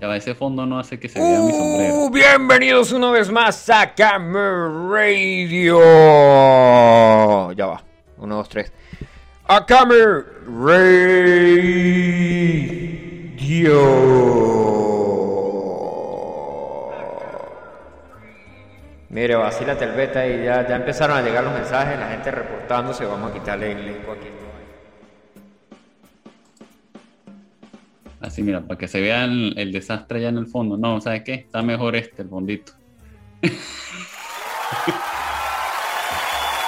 Ya ese fondo no hace que se vea mi sombrero. Uh, bienvenidos una vez más a Camer Radio. Ya va. Uno, dos, tres. A Camer Radio. Mire, vacílate el beta y ya, ya empezaron a llegar los mensajes, la gente reportándose. Vamos a quitarle el link aquí. Así, mira, para que se vea el, el desastre allá en el fondo. No, ¿sabes qué? Está mejor este, el fondito.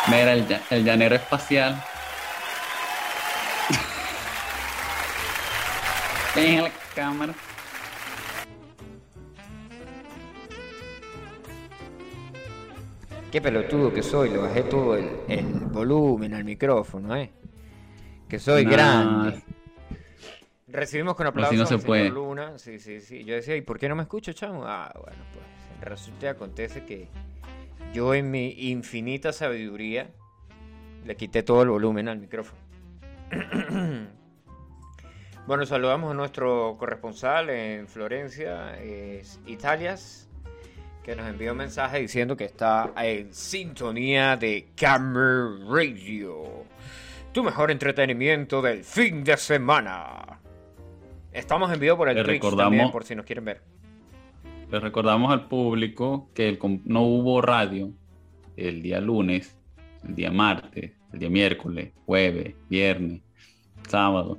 Mira, el, el llanero espacial. Ven a la cámara. Qué pelotudo que soy, le bajé todo el, el volumen al micrófono, ¿eh? Que soy Nah. grande. Recibimos con aplausos no se puede. Luna. Sí, sí, sí. Yo decía, ¿y por qué no me escucho, chamo? Ah, bueno, pues resulta acontece que yo en mi infinita sabiduría le quité todo el volumen al micrófono. bueno, saludamos a nuestro corresponsal en Florencia, es Italias, que nos envió un mensaje diciendo que está en sintonía de Camera Radio. Tu mejor entretenimiento del fin de semana. Estamos en vivo por el Le Twitch recordamos- también, por si nos quieren ver. Le recordamos al público que el no hubo radio el día lunes, el día martes, el día miércoles, jueves, viernes, sábado.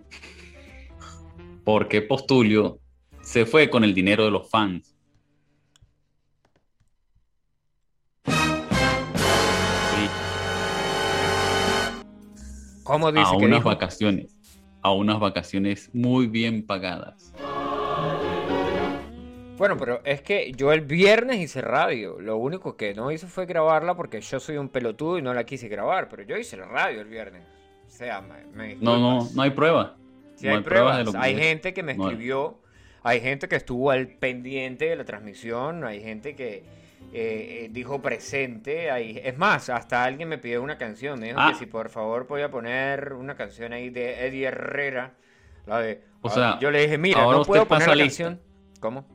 Porque Postulio se fue con el dinero de los fans. Sí, ¿Cómo dice a que unas dijo? vacaciones. A unas vacaciones muy bien pagadas. Bueno, pero es que yo el viernes hice radio. Lo único que no hice fue grabarla porque yo soy un pelotudo y no la quise grabar. Pero yo hice la radio el viernes. O sea, me, me No, no, no hay prueba. Sí, no hay pruebas. de lo que hay es. gente que me No hay. escribió, hay gente que estuvo al pendiente de la transmisión, hay gente que eh, dijo presente. Hay... Es más, hasta alguien me pidió una canción. Me dijo Ah. que si por favor podía poner una canción ahí de Eddie Herrera. La de. O Ah, sea, yo le dije, mira, ahora no usted puedo poner pasa la lista. canción. ¿Cómo?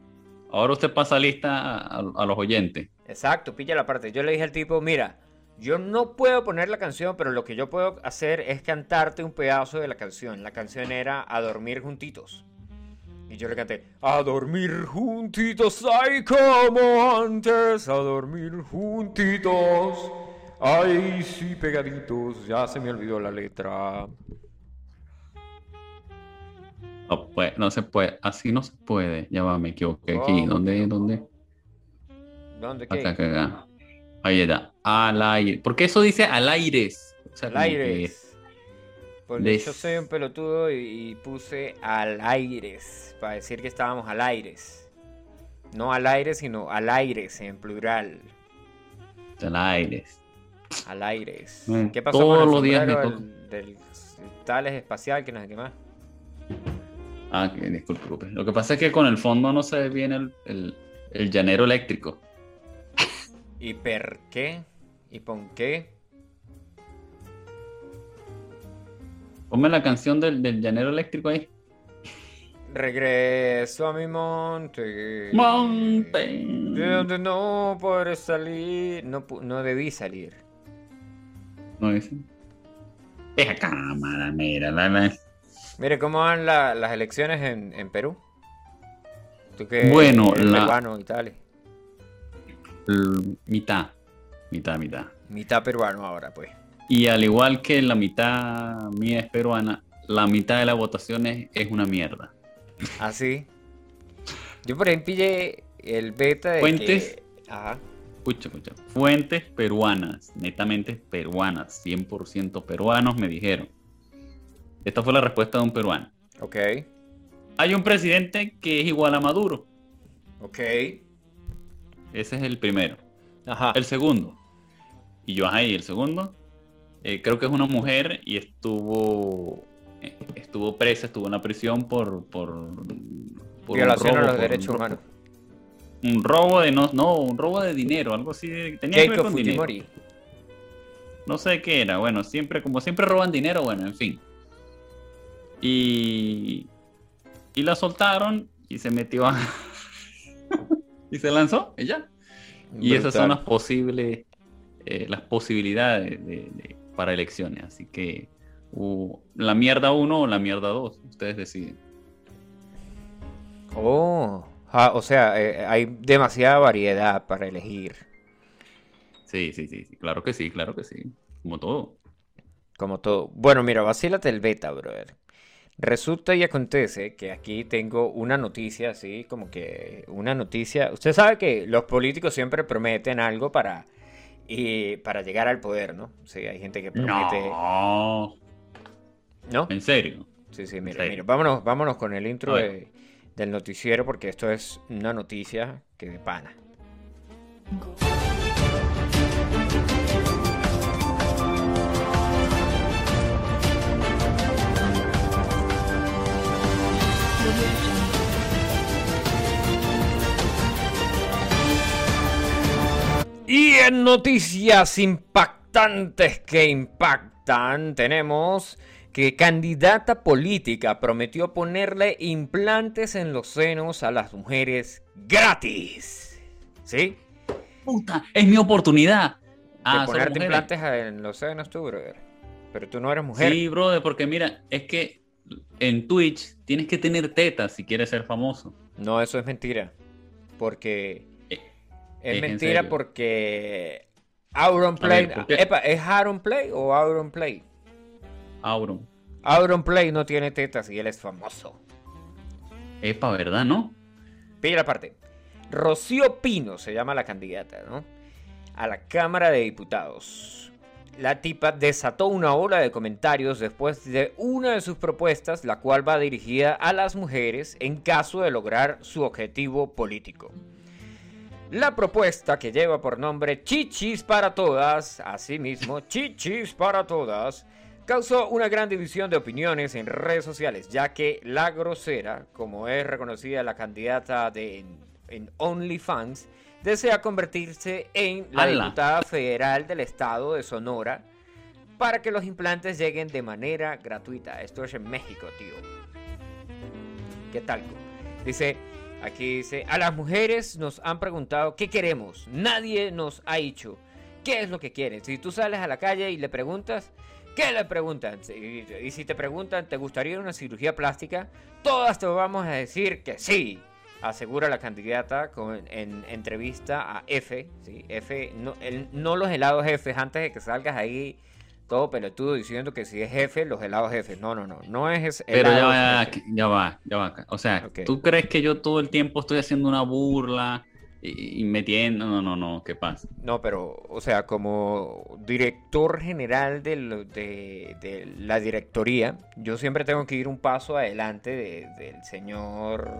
Ahora usted pasa lista a, a los oyentes. Exacto, pilla la parte. Yo le dije al tipo, mira, yo no puedo poner la canción, pero lo que yo puedo hacer es cantarte un pedazo de la canción. La canción era A dormir juntitos. Y yo le canté, a dormir juntitos, ay como antes, a dormir juntitos, ay sí pegaditos, ya se me olvidó la letra. No, pues, no se puede, así no se puede. Ya va, me equivoqué aquí. ¿Cómo ¿Dónde? ¿Dónde? ¿Dónde qué? Acá, acá, acá. Ahí está. Al aire. Porque eso dice al aire. O sea, Al aire. Que- Porque yo soy un pelotudo y, y puse al aires para decir que estábamos al aires. No al aire, sino al aires en plural. Al aire. Al aires. Mm, ¿Qué pasó todos con el los días me del, del Tales espacial que no sé qué más? Ah, que disculpe, disculpe. Lo que pasa es que con el fondo no se ve bien el, el, el llanero eléctrico. ¿Y per qué? ¿Y por qué? Ponme la canción del, del llanero eléctrico ahí. Regreso a mi monte. Monte. De donde no podré salir. No, no debí salir. No dice. Deja cámara, mira, la- Mire, ¿cómo van la- las elecciones en, en Perú? Tú que Bueno, eres la- peruano y tal. mitad. Mitad, mitad. Mitad peruano ahora, pues. Y al igual que la mitad mía es peruana, la mitad de las votaciones es una mierda. Así. Yo por ejemplo pillé el beta de Fuentes. que... Ajá. Escucha, escucha. Fuentes peruanas, netamente peruanas, 100% peruanos me dijeron. Esta fue la respuesta de un peruano. Ok. Hay un presidente que es igual a Maduro. Ok. Ese es el primero. Ajá. El segundo. Y yo, ahí, el segundo. Eh, creo que es una mujer y estuvo eh, estuvo presa, estuvo en la prisión por, por, Violación a los derechos un humanos. Un robo de no, no, un robo de dinero, algo así. Tenía que ver con dinero. No sé qué era. Bueno, siempre, como siempre roban dinero, bueno, en fin. Y, y la soltaron y se metió a, y se lanzó y ya. Y esas son las posibles, eh, las posibilidades para elecciones. Así que la mierda 1 o la mierda 2, ustedes deciden. Oh, o sea, eh, hay demasiada variedad para elegir. Sí, sí, sí, claro que sí, claro que sí. Como todo. Como todo. Bueno, mira, vacílate el beta, brother. Resulta y acontece que aquí tengo una noticia, así como que una noticia. Usted sabe que los políticos siempre prometen algo para, y, para llegar al poder, ¿no? Sí, hay gente que promete. No. ¿No? ¿En serio? Sí, sí, mira, mira. Vámonos, vámonos con el intro del noticiero porque esto es una noticia que de pana. Y en noticias impactantes que impactan, tenemos que candidata política prometió ponerle implantes en los senos a las mujeres gratis. ¿Sí? Puta, es mi oportunidad. Ah, ponerte implantes en los senos tú, brother. Pero tú no eres mujer. Sí, brother, porque mira, es que en Twitch tienes que tener tetas si quieres ser famoso. No, eso es mentira. Porque es, mentira porque Auron Play. ¿es Aaron Play o Auron Play? Auron. Auron Play no tiene tetas y él es famoso. Epa, ¿verdad, no? Pilla aparte. Rocío Pino se llama la candidata, ¿no? A la Cámara de Diputados. La tipa desató una ola de comentarios después de una de sus propuestas, la cual va dirigida a las mujeres en caso de lograr su objetivo político. La propuesta que lleva por nombre Chichis para Todas, asimismo Chichis para Todas, causó una gran división de opiniones en redes sociales, ya que la grosera, como es reconocida la candidata de, en, OnlyFans, desea convertirse en la diputada federal del estado de Sonora para que los implantes lleguen de manera gratuita. Esto es en México, tío. ¿Qué tal? Dice, Aquí dice, a las mujeres nos han preguntado qué queremos. Nadie nos ha dicho qué es lo que quieren. Si tú sales a la calle y le preguntas, ¿qué le preguntan? Y, si te preguntan, ¿te gustaría una cirugía plástica? Todas te vamos a decir que sí. Asegura la candidata en entrevista a F. F no, no los helados F, antes de que salgas ahí todo pelotudo diciendo que si es jefe, los helados jefes. No, no, no, no es Pero ya va, ya va, ya va. O sea, ¿tú crees que yo todo el tiempo estoy haciendo una burla y, metiendo? No, no, no, ¿qué pasa? No, pero, o sea, como director general de, de, la directoría, yo siempre tengo que ir un paso adelante del señor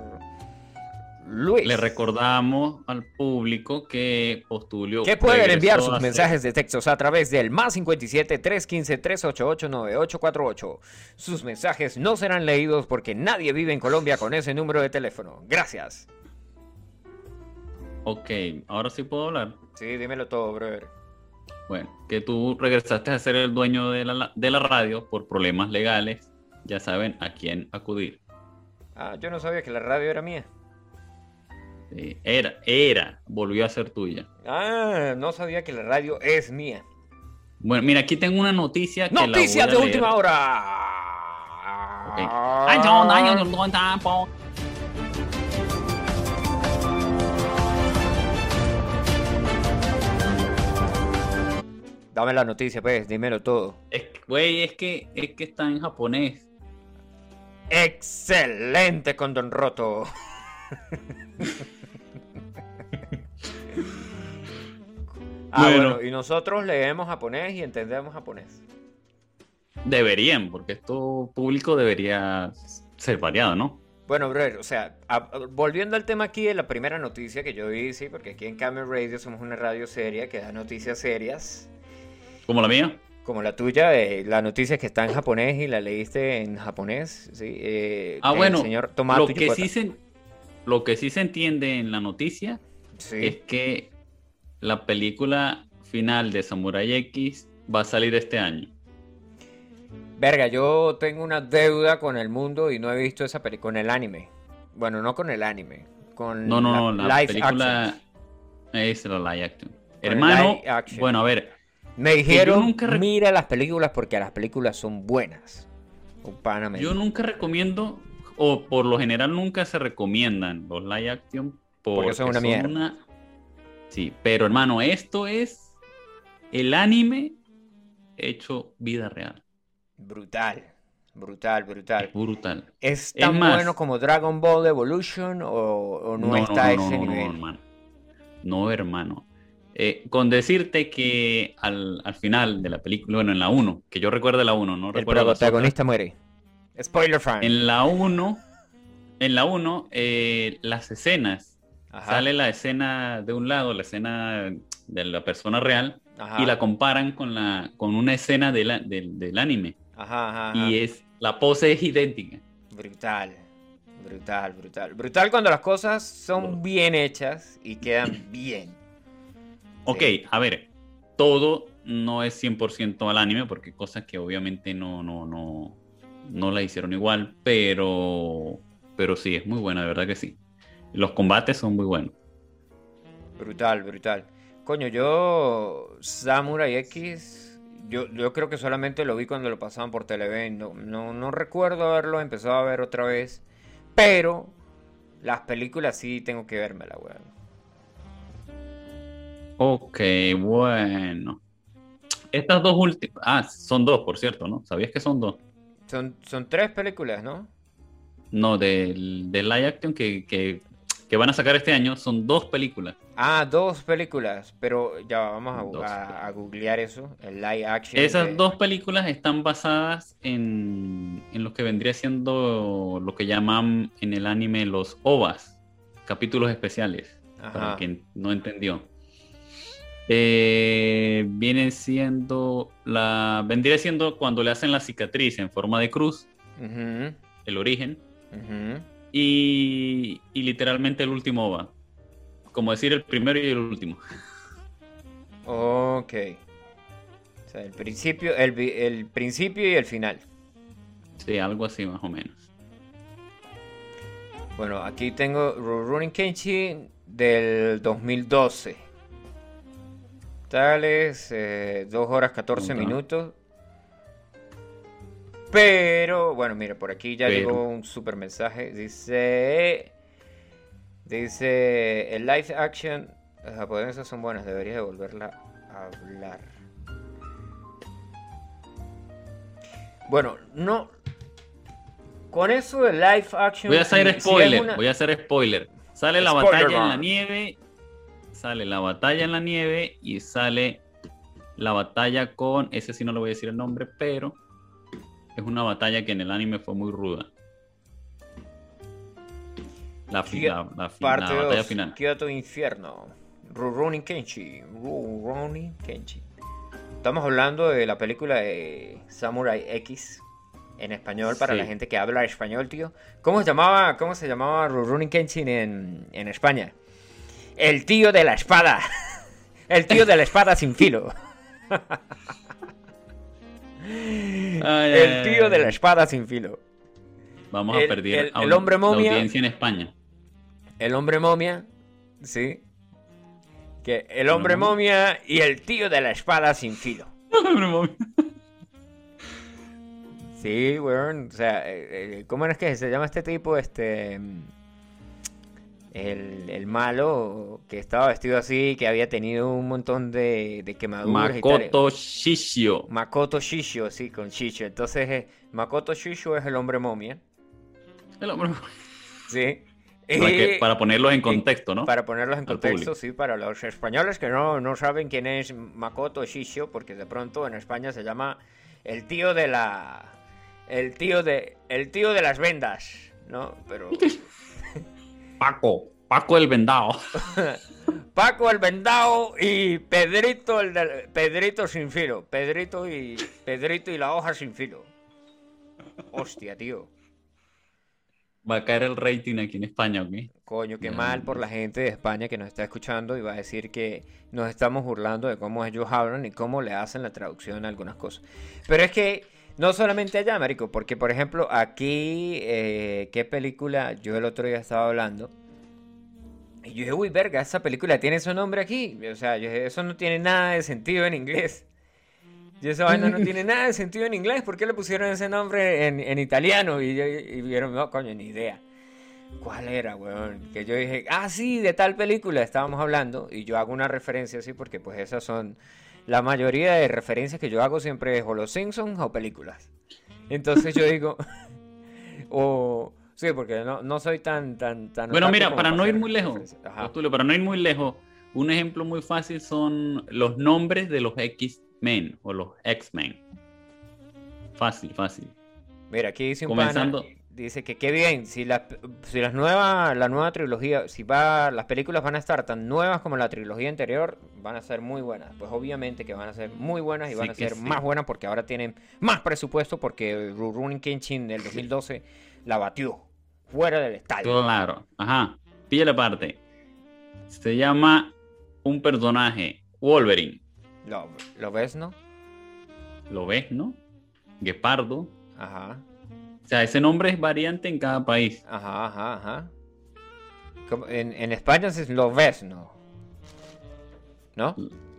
le recordamos al público que Postulio. Que pueden enviar sus mensajes de textos a través del más 57 315 388 9848. Sus mensajes no serán leídos porque nadie vive en Colombia con ese número de teléfono. Gracias. Ok, ahora sí puedo hablar. Sí, dímelo todo, brother. Bueno, que tú regresaste a ser el dueño de la, de la radio por problemas legales. Ya saben a quién acudir. Ah, yo no sabía que la radio era mía. Era, era, volvió a ser tuya. Ah, no sabía que la radio es mía. Bueno, mira, aquí tengo una noticia. ¡Noticias de última hora! Dame la noticia, pues, dímelo todo. Güey, es, que, es que está en japonés. Excelente con Don Roto. ah, bueno. y nosotros leemos japonés y entendemos japonés. Deberían, porque esto público debería ser variado, ¿no? Bueno, brother, o sea, volviendo al tema aquí de la primera noticia que yo sí, porque aquí en Camel Radio somos una radio seria que da noticias serias. ¿Como la mía? Como la tuya, eh, la noticia que está en japonés y la leíste en japonés, sí. Eh, ah, bueno, señor lo que sí se, lo que sí se entiende en la noticia es que la película final de Samurai X va a salir este año. Verga, yo tengo una deuda con el mundo y no he visto esa película, con el anime. Bueno, no con el anime, con No, no, la no, la película action. es la live action. Con Hermano, live action. bueno, a ver, Me dijeron, nunca rec- mira las películas porque las películas son buenas. Yo nunca recomiendo, o por lo general nunca se recomiendan los live action porque, son una mierda. una- Sí, pero hermano, esto es el anime hecho vida real. Brutal, brutal, brutal. Es brutal. ¿Es Es tan más- bueno como Dragon Ball Evolution o, o no, está a ese nivel? hermano. No, hermano. Eh, con decirte que al, al final de la película, bueno, en la 1, que yo recuerdo la 1, no El recuerdo las protagonista muere. Spoiler fan. En la 1, en la 1, eh, las escenas, Ajá, sale la escena de un lado, la escena de la persona real, ajá, y la comparan con, la, con una escena de la- del, del anime. ajá. Y es, la pose es idéntica. Brutal, brutal, brutal. Brutal cuando las cosas son bien hechas y quedan bien. Ok, Sí. a ver, todo no es 100% al anime, porque cosas que obviamente no, no, no, no la hicieron igual, pero, pero sí, es muy buena, de verdad que sí. Los combates son muy buenos. Brutal, brutal. Coño, yo Samurai X, yo, yo creo que solamente lo vi cuando lo pasaban por Televen. No, no, no recuerdo haberlo empezado a ver otra vez. Pero las películas sí tengo que vérmela, weón. Ok, bueno. Estas dos últimas, ah, son dos, por cierto, ¿no? ¿Sabías que son dos? Son, son tres películas, ¿no? No, del, del live action que, que, que van a sacar este año, son dos películas. Ah, dos películas. Pero ya vamos a, a- a googlear eso. El live action. Esas de- dos películas están basadas en, en lo que vendría siendo lo que llaman en el anime los OVAs, capítulos especiales, para quien no entendió. Eh, vienen siendo la vendría siendo cuando le hacen la cicatriz en forma de cruz, el origen, ujú. Y, y literalmente el último OVA. Como decir el primero y el último. Ok. O sea, el principio, el, el principio y el final. Sí, algo así más o menos. Bueno, aquí tengo Rurouni Kenshin del 2012. Tales, 2 horas 14 Ajá. minutos. Pero, bueno, mira, por aquí ya Pero. llegó un super mensaje. Dice. Dice. El live action. Las japonesas son buenas, deberías de volverla a hablar. Bueno, no. Con eso de live action. Voy a hacer si- si es spoiler, una- voy a hacer spoiler. Sale la batalla en la nieve, sale la batalla en la nieve y sale la batalla con, ese sí no le voy a decir el nombre, pero es una batalla que en el anime fue muy ruda. La, fi- la- la fi- Parte la batalla 2, final. Kyoto Infierno. Rurouni Kenshi. Rurouni Kenshi. Estamos hablando de la película de Samurai X en español para Sí. la gente que habla español, tío. ¿Cómo se llamaba, cómo se llamaba Rurouni Kenshin en, en España? El tío de la espada. El tío de la espada sin filo. Ay, El tío de la espada sin filo. Vamos el- a perder el- el hombre momia- la audiencia en España. El hombre momia, sí. Que el hombre momia y el tío de la espada sin filo. Hombre momia. Sí, weón. O sea, eh, eh, ¿cómo es que se llama este tipo? Este. El, el malo que estaba vestido así, que había tenido un montón de, de quemaduras y tal. Makoto Shishio. Makoto Shisho, sí, con Shisho. Entonces, eh, Makoto Shisho es el hombre momia. El hombre momia. Sí. Para, que- para ponerlos en contexto, ¿no? Para ponerlos en contexto, sí, para los españoles que no, no saben quién es Makoto Shishio, porque de pronto en España se llama el tío de la. El tío de. El tío de las vendas, ¿no? Pero. Paco. Paco el vendado. Paco el vendado y Pedrito el Pedrito sin filo. Pedrito y. Pedrito y la hoja sin filo. Hostia, tío. Va a caer el rating aquí en España, ¿ok? Coño, qué mal por la gente de España que nos está escuchando y va a decir que nos estamos burlando de cómo ellos hablan y cómo le hacen la traducción a algunas cosas. Pero es que no solamente allá, marico, porque por ejemplo aquí, eh, ¿qué película? Yo el otro día estaba hablando Y yo dije, uy, verga, esa película tiene su nombre aquí. O sea, yo dije, eso no tiene nada de sentido en inglés. Y esa vaina no tiene nada de sentido en inglés. ¿Por qué le pusieron ese nombre en, en italiano? Y, y vieron, no, coño, ni idea. ¿Cuál era, weón? Que yo dije, ah, sí, de tal película estábamos hablando. Y yo hago una referencia así porque pues esas son... La mayoría de referencias que yo hago siempre es o los Simpsons o películas. Entonces yo digo... o... Sí, porque no, no soy tan... tan, tan bueno, mira, para no ir muy lejos. Tulio, para no ir muy lejos, un ejemplo muy fácil son los nombres de los X-Men o los X-Men. Fácil, fácil. Mira, aquí dice un Comenzando- pana, dice que qué bien, si las si las nuevas, la nueva trilogía, si va, las películas van a estar tan nuevas como la trilogía anterior, van a ser muy buenas. Pues obviamente que van a ser muy buenas y Sí van a ser sí. más buenas porque ahora tienen más presupuesto porque Rurouni Kenshin del 2012 la batió fuera del estadio. Claro. Ajá. Píllale parte. Se llama un personaje, Wolverine. ¿Lo, lo ves, no? ¿Lo ves, no? Guepardo. Ajá, O sea, ese nombre es variante en cada país. ajá, ajá, ajá. Como- En, en España es lo ves, ¿no?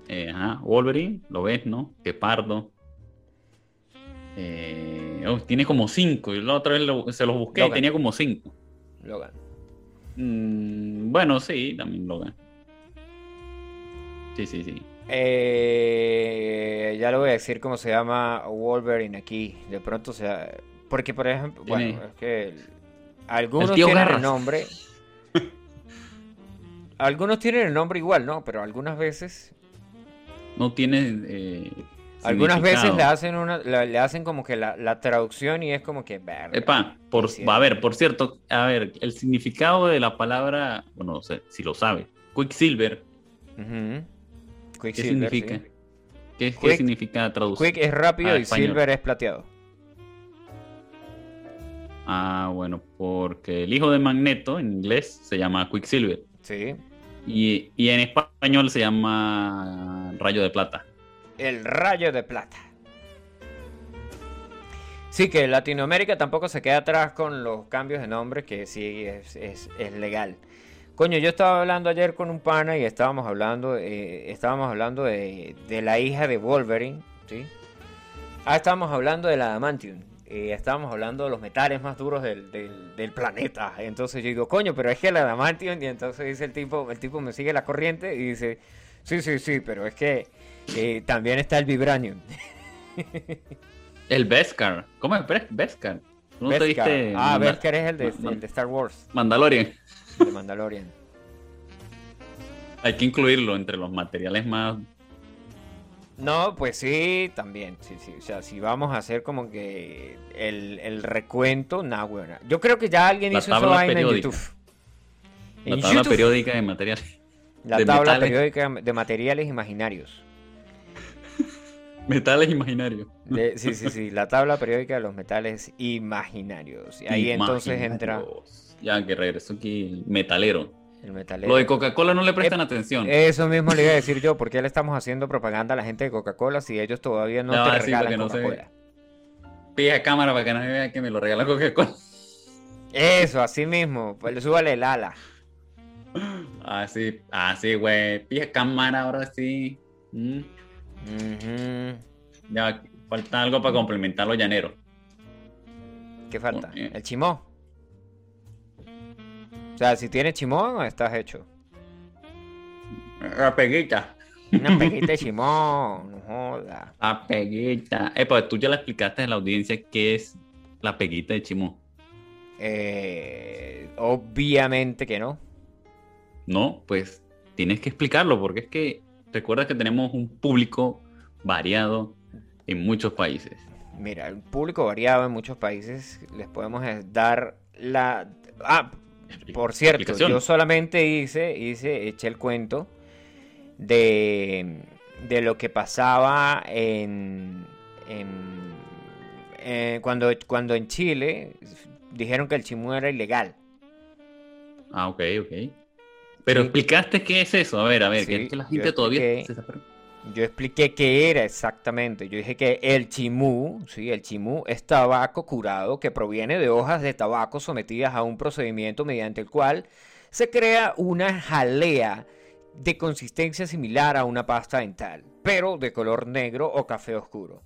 Eh, ajá. Wolverine, lo ves, ¿no? Guepardo. Eh, oh, tiene como cinco. Y la otra vez lo- se los busqué y tenía como cinco. Logan. Mm, bueno, sí, también Logan. Sí, sí, sí. Eh, ya le voy a decir cómo se llama Wolverine aquí. De pronto sea. Porque, por ejemplo, bueno, es que algunos El tienen el nombre. algunos tienen el nombre igual, ¿no? Pero algunas veces. No tiene. eh, Algunas veces le hacen una, la- le hacen como que la, la traducción y es como que. verga. Epa, por, a ver, por cierto, a ver, el significado de la palabra, bueno, no sé si lo sabe, Quicksilver. ¿qué Quicksilver, significa? sí. ¿Qué, qué Quick- significa traducir? Quick es rápido y español. Silver es plateado. Ah, bueno, porque el hijo de Magneto en inglés se llama Quicksilver Sí. y, y en español se llama Rayo de Plata. El rayo de plata. Sí, que Latinoamérica tampoco se queda atrás con los cambios de nombre, que sí es, es- es legal. Coño, yo estaba hablando ayer con un pana y estábamos hablando, eh, estábamos hablando de, de la hija de Wolverine, ¿sí? Ah, estábamos hablando de la Adamantium. Eh, estábamos hablando de los metales más duros del, del- del planeta. Entonces yo digo, coño, pero es que la Adamantium. Y entonces dice el tipo, el tipo me sigue la corriente y dice, sí, sí, sí, pero es que eh, también está el Vibranium. El Beskar, ¿cómo es Bes- Beskar? ¿Tú ¿No te diste Ah, Beskar es el de, el de Star Wars, Mandalorian? de Mandalorian. Hay que incluirlo entre los materiales más No, pues sí, también. Sí, sí. O sea, si vamos a hacer como que el, el recuento, nah, bueno. Yo creo que ya alguien La hizo vaina en. YouTube. la En tabla YouTube, periódica de materiales. La de tabla metales. periódica de materiales imaginarios. Metales imaginarios. De- sí, sí, sí. La tabla periódica de los metales imaginarios. Y ahí entonces entra. Ya que regresó aquí el metalero. El metalero. Lo de Coca-Cola no le prestan atención. Eso mismo le iba a decir yo. ¿Por qué le estamos haciendo propaganda a la gente de Coca-Cola si ellos todavía no, No, te sí, regalan porque no Coca-Cola? Pilla cámara para que nadie vea que me lo regala Coca-Cola. Eso, así mismo. Pues súbale el ala. Así, así, güey. Pilla cámara ahora sí. Mm. Ya falta algo para complementar los llaneros. ¿Qué falta? Eh. El chimó. O sea, si tienes chimón, estás hecho. La peguita. Una peguita de chimón, no joda. La peguita. Eh, pues tú ya le explicaste a la audiencia qué es la peguita de Chimó. Eh, obviamente que no. No, pues tienes que explicarlo porque es que recuerda que tenemos un público variado en muchos países. Mira, el público variado en muchos países les podemos dar la... Ah, por cierto, yo solamente hice, hice, eché el cuento de, de lo que pasaba en, en- eh, cuando, cuando en Chile dijeron que el chimú era ilegal. Ah, ok, ok. Pero Sí. explicaste qué es eso. A ver, a ver, Sí, que la gente todavía se está Yo expliqué qué era exactamente. Yo dije que el chimú, sí, el chimú es tabaco curado que proviene de hojas de tabaco sometidas a un procedimiento mediante el cual se crea una jalea de consistencia similar a una pasta dental, pero de color negro o café oscuro.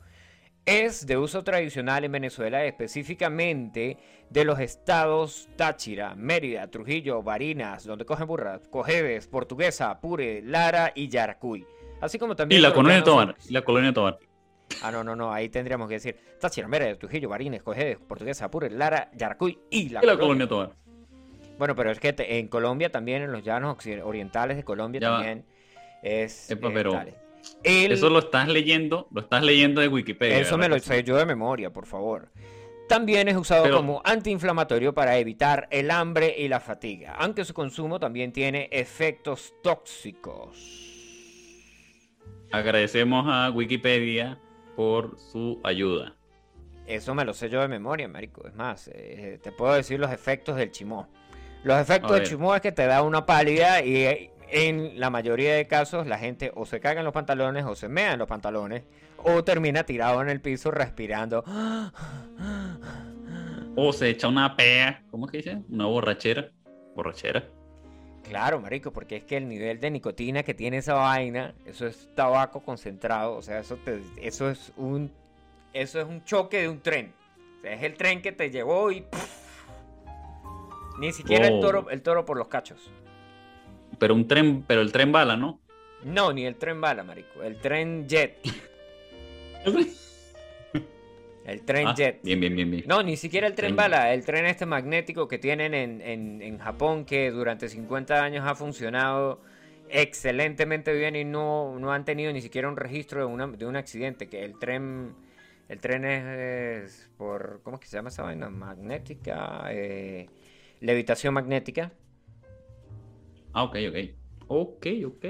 Es de uso tradicional en Venezuela, específicamente de los estados Táchira, Mérida, Trujillo, Barinas, donde cogen burras, Cojedes, Portuguesa, Apure, Lara y Yaracuy. Así como también. Y la colonia Tobar. Y la colonia Tobar. Ah, no, no, no. Ahí tendríamos que decir Táchira, Mérida, Trujillo, Barinas, Cojedes, Portuguesa, Apure, Lara, Yaracuy y la, y la colonia Tobar. Bueno, pero es que en Colombia también, en los llanos orientales de Colombia también es. Epa, pero eso lo estás leyendo, lo estás leyendo de Wikipedia. Eso me lo sé yo de memoria, por favor. También es usado como antiinflamatorio para evitar el hambre y la fatiga, aunque su consumo también tiene efectos tóxicos. Agradecemos a Wikipedia por su ayuda. Eso me lo sé yo de memoria, marico. Es más, eh, te puedo decir los efectos del chimó. Los efectos del chimó es que te da una pálida y en la mayoría de casos la gente o se caga en los pantalones o se mea en los pantalones o termina tirado en el piso respirando. O se echa una pea, ¿cómo que dice? Una borrachera. Borrachera. Claro, marico, porque es que el nivel de nicotina que tiene esa vaina, eso es tabaco concentrado, o sea, eso eso es un eso es un choque de un tren. O sea, es el tren que te llevó y ni siquiera el toro el toro por los cachos pero un tren, pero el tren bala, ¿no? No, ni el tren bala, marico. El tren jet. el tren ah, jet. Bien, bien, bien, bien. No, ni siquiera el tren, bala. El tren este magnético que tienen en, en, Japón, que durante 50 años ha funcionado excelentemente bien y no, no han tenido ni siquiera un registro de, una, de un accidente. Que el tren. El tren es, por. ¿Cómo es que se llama esa vaina? Magnética. Eh, levitación magnética. Ah, ok, ok. Ok, ok.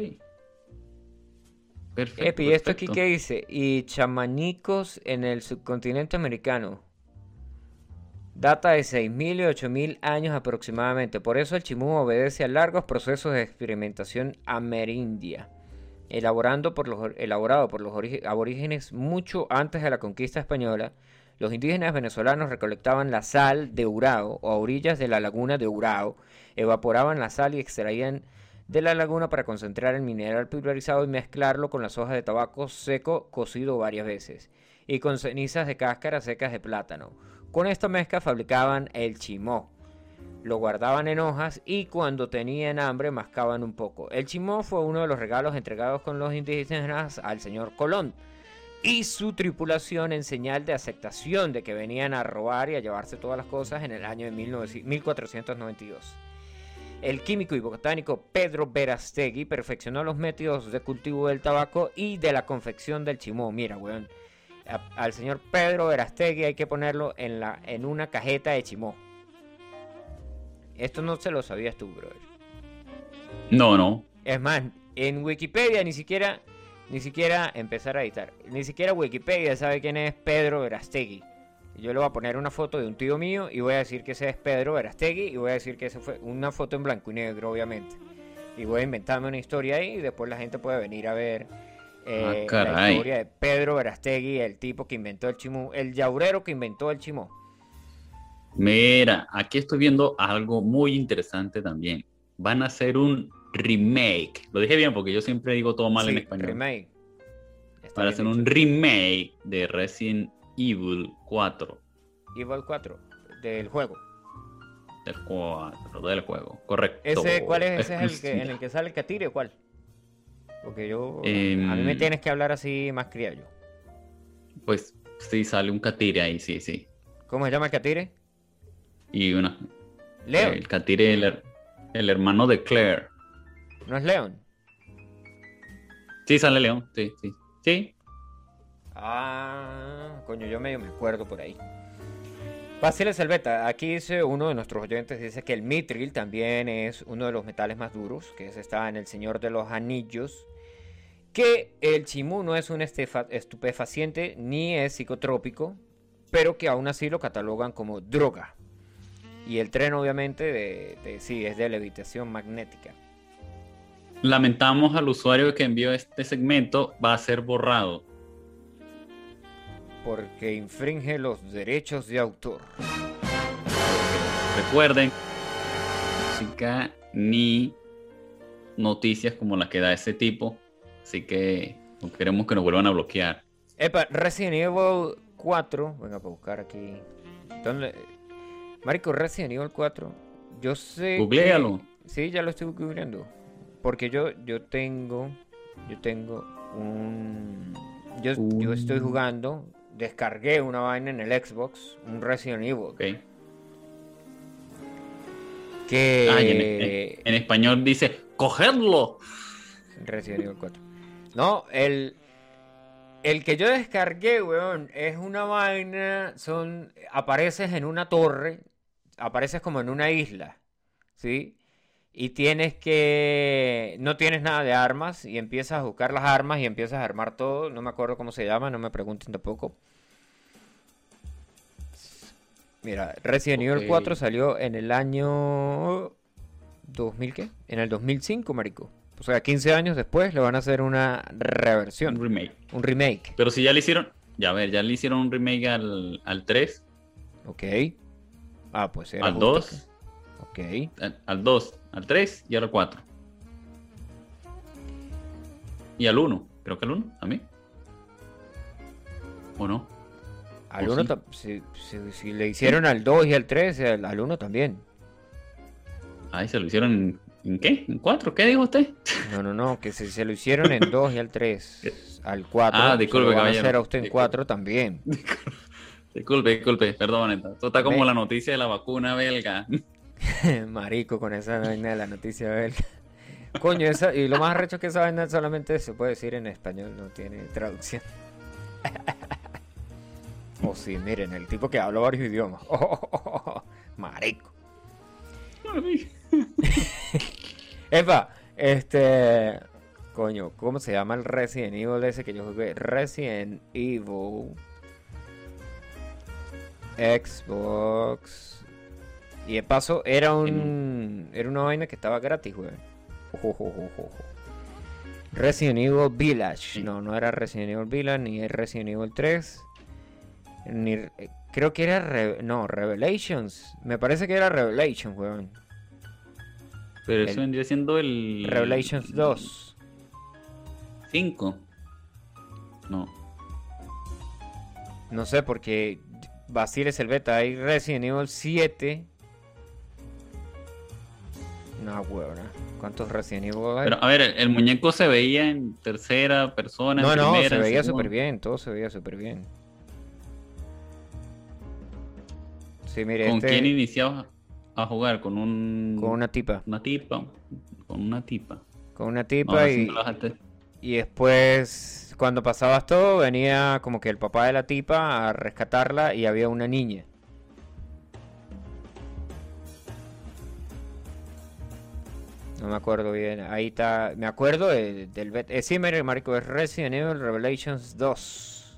Perfecto. Epi, ¿esto aquí qué dice? Y chamanicos en el subcontinente americano. Data de 6.000 y 8.000 años aproximadamente. Por eso el chimú obedece a largos procesos de experimentación amerindia. Elaborando por los, elaborado por los aborígenes mucho antes de la conquista española, los indígenas venezolanos recolectaban la sal de Urao o a orillas de la laguna de Urao evaporaban la sal y extraían de la laguna para concentrar el mineral pulverizado y mezclarlo con las hojas de tabaco seco cocido varias veces y con cenizas de cáscaras secas de plátano. Con esta mezcla fabricaban el chimó. Lo guardaban en hojas y cuando tenían hambre mascaban un poco. El chimó fue uno de los regalos entregados con los indígenas al señor Colón y su tripulación en señal de aceptación de que venían a robar y a llevarse todas las cosas en el año de 1492. El químico y botánico Pedro Verastegui perfeccionó los métodos de cultivo del tabaco y de la confección del chimó. Mira, weón, al señor Pedro Verastegui hay que ponerlo en, la, en una cajeta de chimó. Esto no se lo sabías tú, brother. No, no. Es más, en Wikipedia ni siquiera, ni siquiera empezar a editar. Ni siquiera Wikipedia sabe quién es Pedro Verastegui. Yo le voy a poner una foto de un tío mío y voy a decir que ese es Pedro Verastegui y voy a decir que esa fue una foto en blanco y negro, obviamente. Y voy a inventarme una historia ahí y después la gente puede venir a ver eh, ah, la historia de Pedro Verastegui, el tipo que inventó el chimú, el yaurero que inventó el chimó. Mira, aquí estoy viendo algo muy interesante también. Van a hacer un remake. Lo dije bien porque yo siempre digo todo mal en español. Remake. Van a hacer un remake de Resident Evil 4. Evil 4, del juego. Del 4, del juego, correcto. ¿Ese, ¿Cuál es? ¿Ese es el que, en el que sale el Catire o cuál? Porque yo. a mí me em, tienes que hablar así más criollo. Pues sí, sale un Catire ahí, sí, sí. ¿Cómo se llama el Catire? Y una. Leon. El Catire, el, el hermano de Claire. ¿No es Leon? Sí, sale León, sí, sí. Sí, Ah, coño, yo medio me acuerdo por ahí. Fácil el beta. Aquí dice uno de nuestros oyentes, dice que el mitril también es uno de los metales más duros, que está en el Señor de los Anillos. Que el chimú no es un estupefaciente ni es psicotrópico, pero que aún así lo catalogan como droga. Y el tren obviamente de, sí, es de levitación magnética. Lamentamos al usuario que envió este segmento, va a ser borrado porque infringe los derechos de autor. Recuerden, música ni noticias como las que da ese tipo. Así que no queremos que nos vuelvan a bloquear. Epa, Resident Evil 4. Venga, para buscar aquí. Marico, Resident Evil 4. Yo sé. Googlealo. que- Sí, ya lo estoy googleando. Porque yo, yo tengo. Yo tengo un. Yo, yo estoy jugando. Descargué una vaina en el Xbox. Un Resident Evil. Ok. Que. Ah, en, en- en español dice, ¡cogedlo! Resident Evil 4. No, el. El que yo descargué, weón, es una vaina. Son. Apareces en una torre. Apareces como en una isla. ¿Sí? Y tienes que. No tienes nada de armas. Y empiezas a buscar las armas y empiezas a armar todo. No me acuerdo cómo se llama, no me pregunten tampoco. Mira, Resident Evil Ok. 4 salió en el año. ¿2000 qué? En el 2005, marico. O sea, 15 años después le van a hacer una Un reversión, remake. un remake. Pero si ya le hicieron, ya a ver, ya le hicieron un remake al, al 3, Ok. Ah, pues era al justo 2, que- Ok. al, al 2, al 3 y al 4. Y al 1, creo que al 1 también. ¿O no? Al ¿O 1 sí? si, si- si le hicieron al 2 y al 3, al, al 1 también. Ahí se lo hicieron en, ¿en qué? ¿En 4? ¿Qué dijo usted? No, no, no, que si se lo hicieron en 2 y al 3, al 4, Ah, se disculpe, lo van a hacer a usted en Disculpe. 4 también. Disculpe, disculpe, perdón. Esto está como la noticia de la vacuna belga. Marico con esa vaina de la noticia belga. Coño, esa, y lo más arrecho es que esa vaina solamente se puede decir en español, no tiene traducción. O sí, miren, el tipo que habla varios idiomas. Marico. Epa, este. Coño, ¿cómo se llama el Resident Evil ese que yo jugué? Resident Evil. Xbox. Y de paso, era un. Era una vaina que estaba gratis, güey. Resident Evil Village. Sí. No, no era Resident Evil Village, ni Resident Evil 3. Ni, eh, creo que era. Re- no, Revelations. Me parece que era Revelations, weón. Pero El- eso vendría siendo el. Revelations 2. 5. No. No sé, porque Basile es el beta. Hay Resident Evil 7. No, weón. ¿Cuántos Resident Evil hay? Pero a ver, el, el muñeco se veía en tercera persona. no, en no, primera, se veía súper bien. Todo se veía súper bien. Sí, mire, ¿Con este. quién iniciabas a jugar? Con un. Con una tipa. Una tipa. Con una tipa. Con una tipa Ahora y, y después, cuando pasabas todo, venía como que el papá de la tipa a rescatarla y había una niña. No me acuerdo bien. Ahí está. Me acuerdo de- del. bet- Eh, sí, mire, marico, es Resident Evil Revelations 2.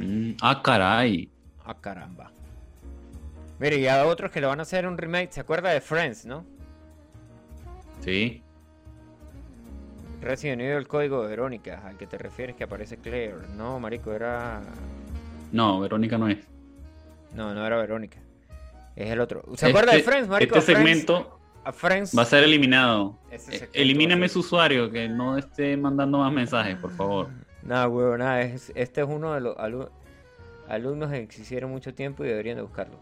Mm, ah, caray. Ah, caramba. Mire, y a otros que le van a hacer un remake. ¿Se acuerda de Friends, no? Sí. Resident Evil Código de Verónica, al que te refieres que aparece Claire. No, marico, era. No, Verónica no es. No, no era Verónica. Es el otro. ¿Se acuerda de Este- Friends, marico? Este segmento A Friends. va a ser eliminado. Eh, Elimíname su usuario, que no esté mandando más mensajes, por favor. Nada, huevo, nada. Es, este es uno de los alu- alumnos que existieron mucho tiempo y deberían de buscarlos.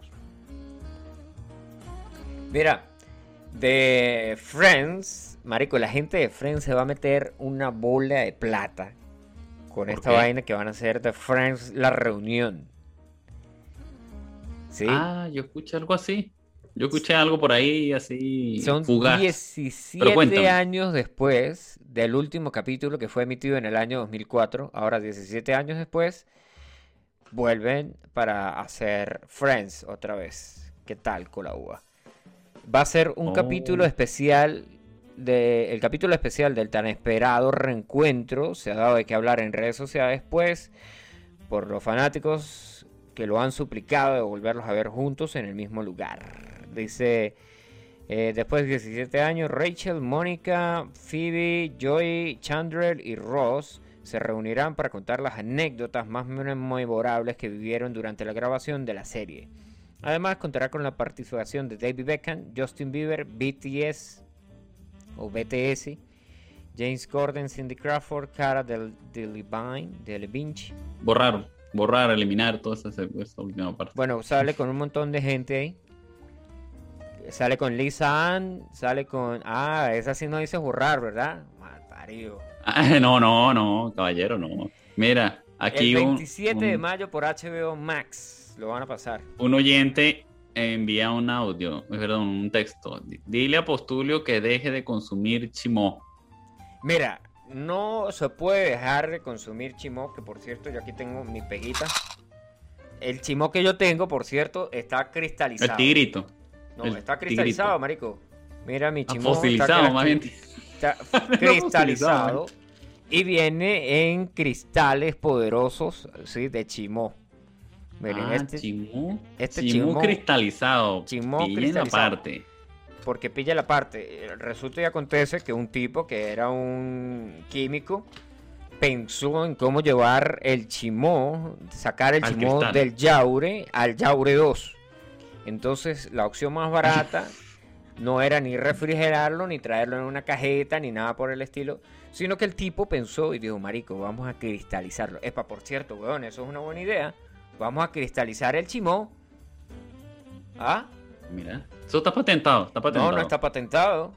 Mira, de Friends, marico, la gente de Friends se va a meter una bola de plata con ¿Por esta qué? vaina que van a hacer de Friends la reunión. ¿Sí? Ah, yo escuché algo así. Yo escuché algo por ahí así Son fugaz. 17 cuéntame. años después del último capítulo que fue emitido en el año 2004. Ahora, 17 años después, vuelven para hacer Friends otra vez. ¿Qué tal con la uva? Va a ser un Oh. capítulo especial. De, el capítulo especial del tan esperado reencuentro se ha dado de qué hablar en redes sociales, pues, por los fanáticos que lo han suplicado de volverlos a ver juntos en el mismo lugar. Dice, eh, después de 17 años, Rachel, Mónica, Phoebe, Joey, Chandler y Ross se reunirán para contar las anécdotas más memorables que vivieron durante la grabación de la serie. Además, contará con la participación de David Beckham, Justin Bieber, BTS BTS, James Gordon, Cindy Crawford, Cara del Levine, de Levine. Borrar, eliminar toda esa, esa, última parte. Bueno, sale con un montón de gente ahí. Sale con Lisa Ann, sale con. Ah, esa sí no dice borrar, ¿verdad? Mal parido. Ah, no, no, no, caballero, no. Mira, aquí. El 27 de mayo por HBO Max lo van a pasar. Un oyente envía un audio, perdón, un texto. Dile a Postulio que deje de consumir chimó. Mira, no se puede dejar de consumir chimó, que por cierto, yo aquí tengo mi pejita. El chimó que yo tengo, por cierto, está cristalizado. El tigrito. No, está cristalizado, marico. Mira mi Ah, chimó. Fosilizado, está, más bien. está cristalizado. y viene en cristales poderosos, sí, de chimó. Miren, ah, este, chimó. este chimó, chimó- cristalizado. chimó cristalizado. aparte. Porque pilla la parte. Resulta y acontece que un tipo que era un químico pensó en cómo llevar el chimó, sacar el Al chimó cristal. del yaure al yaure 2. Entonces, la opción más barata no era ni refrigerarlo, ni traerlo en una cajeta, ni nada por el estilo, sino que el tipo pensó y dijo, marico, vamos a cristalizarlo. Epa, por cierto, weón, eso es una buena idea. Vamos a cristalizar el chimó. ¿Ah? Mira, eso está patentado, está patentado. No, no está patentado.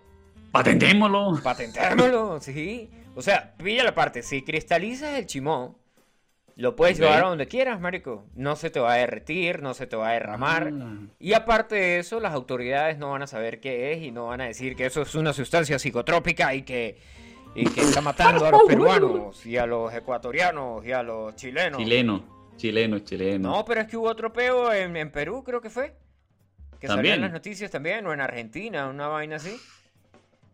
Patentémoslo. Patentémoslo, sí. O sea, pilla la parte. Si cristalizas el chimón, lo puedes llevar a donde quieras, marico. No se te va a derretir, no se te va a derramar. Ah. Y aparte de eso, las autoridades no van a saber qué es y no van a decir que eso es una sustancia psicotrópica y que, y que está matando a los peruanos y a los ecuatorianos y a los chilenos. Chileno, chileno, chileno. No, pero es que hubo otro peo en, en Perú, creo que fue. Que salió en También. las noticias también, o en Argentina, una vaina así.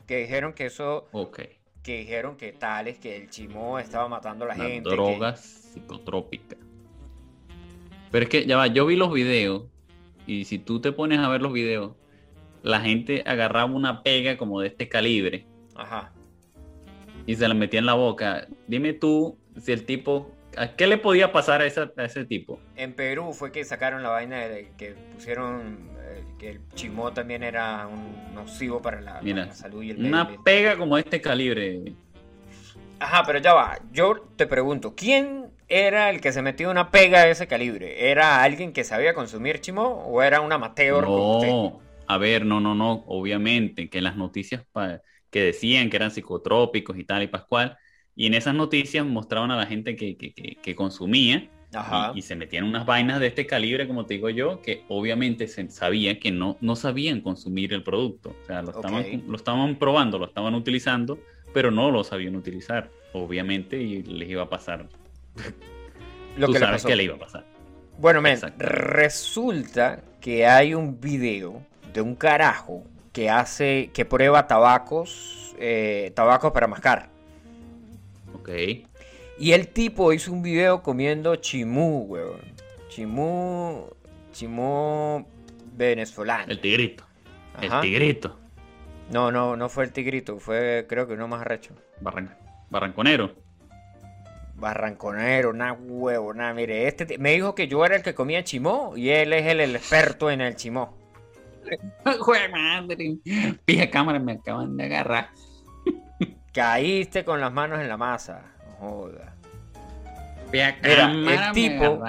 Que dijeron que eso Ok. que dijeron que tales, que el chimó estaba matando a la gente. droga psicotrópica. Pero es que, ya va, yo vi los videos y si tú te pones a ver los videos, la gente agarraba una pega como de este calibre que- Ajá. y se la metía en la boca. Dime tú si el tipo, ¿a qué le podía pasar a, esa- a ese tipo? En Perú fue que sacaron la vaina de que pusieron eh, que el chimó también era un nocivo para la, para Mira, la salud y el medio Una ambiente. pega como de este calibre. Ajá, pero ya va. Yo te pregunto, ¿quién era el que se metió una pega de ese calibre? ¿Era alguien que sabía consumir chimó o era un amateur? como usted? No, a ver, no, no, no, obviamente, que las noticias que decían que eran psicotrópicos y tal y pascual, y en esas noticias mostraban a la gente que, que, que- que consumía Ajá. y, y se metían unas vainas de este calibre, como te digo yo, que obviamente se sabía que no, no sabían consumir el producto, o sea, lo estaban, lo estaban probando, lo estaban utilizando, pero no lo sabían utilizar, obviamente, y les iba a pasar, Lo tú que le sabes pasó. que le iba a pasar. Bueno, men, resulta que hay un video de un carajo que hace, que prueba tabacos, eh, tabacos para mascar. Ok, Y el tipo hizo un video comiendo chimú, weón. Chimú, chimú venezolano. el tigrito, Ajá. el tigrito. No, no, no fue el tigrito, fue creo que uno más arrecho. Barran- Barranconero. Barranconero, una huevo, nada, mire, este me dijo que yo era el que comía chimó y él es el, el experto en el chimó. Jue madre. Pija cámara, me acaban de agarrar. Caíste con las manos en la masa. No joda. Mira, el tipo-.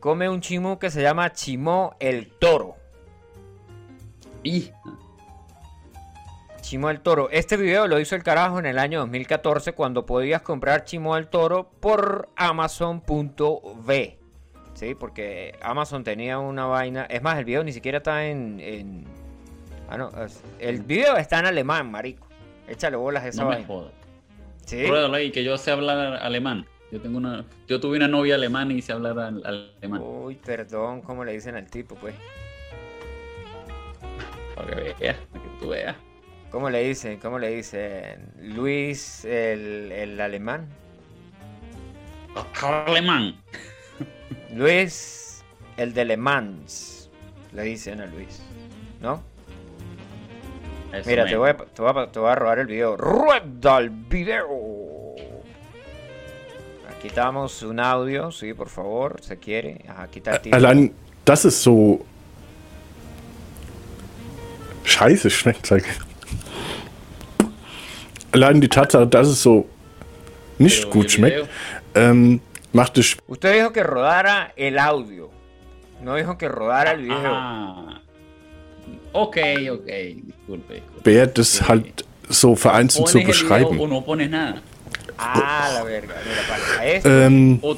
Come un chimú que se llama chimó el toro. Y Chimó el toro. Este video lo hizo el carajo en el año 2014 cuando podías comprar chimó el toro por amazon.v. Sí, porque Amazon tenía una vaina. Es más, el video ni siquiera está en. en- Ah, no. El video está en alemán, marico. Échale bolas esa no me vaina. jodas. Sí. Pruébalo ahí, que yo sé hablar alemán. Yo tengo una, yo tuve una novia alemana y sé hablar al- alemán. Uy, perdón, ¿cómo le dicen al tipo, pues? Para que veas, para que tú veas. ¿Cómo le dicen? ¿Cómo le dicen? Luis el, el alemán. Alemán. Luis el de Le Mans. Le dicen a Luis. ¿No? Eso Mira, te voy, a, te, voy a, te voy a robar el video. ¡Rueda el video! Aquí estamos un audio, sí, por favor, se quiere. Ajá, aquí está el. Allein das ist so scheiße schmeckt. Sag ich. Allein die Tatsache, dass es so nicht Pero, ¿y gut schmeckt, ähm, macht es Usted dijo que rodara el audio. No dijo que rodara el video. Ah. Ok, ok. Disculpe, disculpe. schwer, das halt so vereinzelt zu ¿Pones el video beschreiben. o no pones nada? Ah, la verga. Mira, para esto. Ähm, O,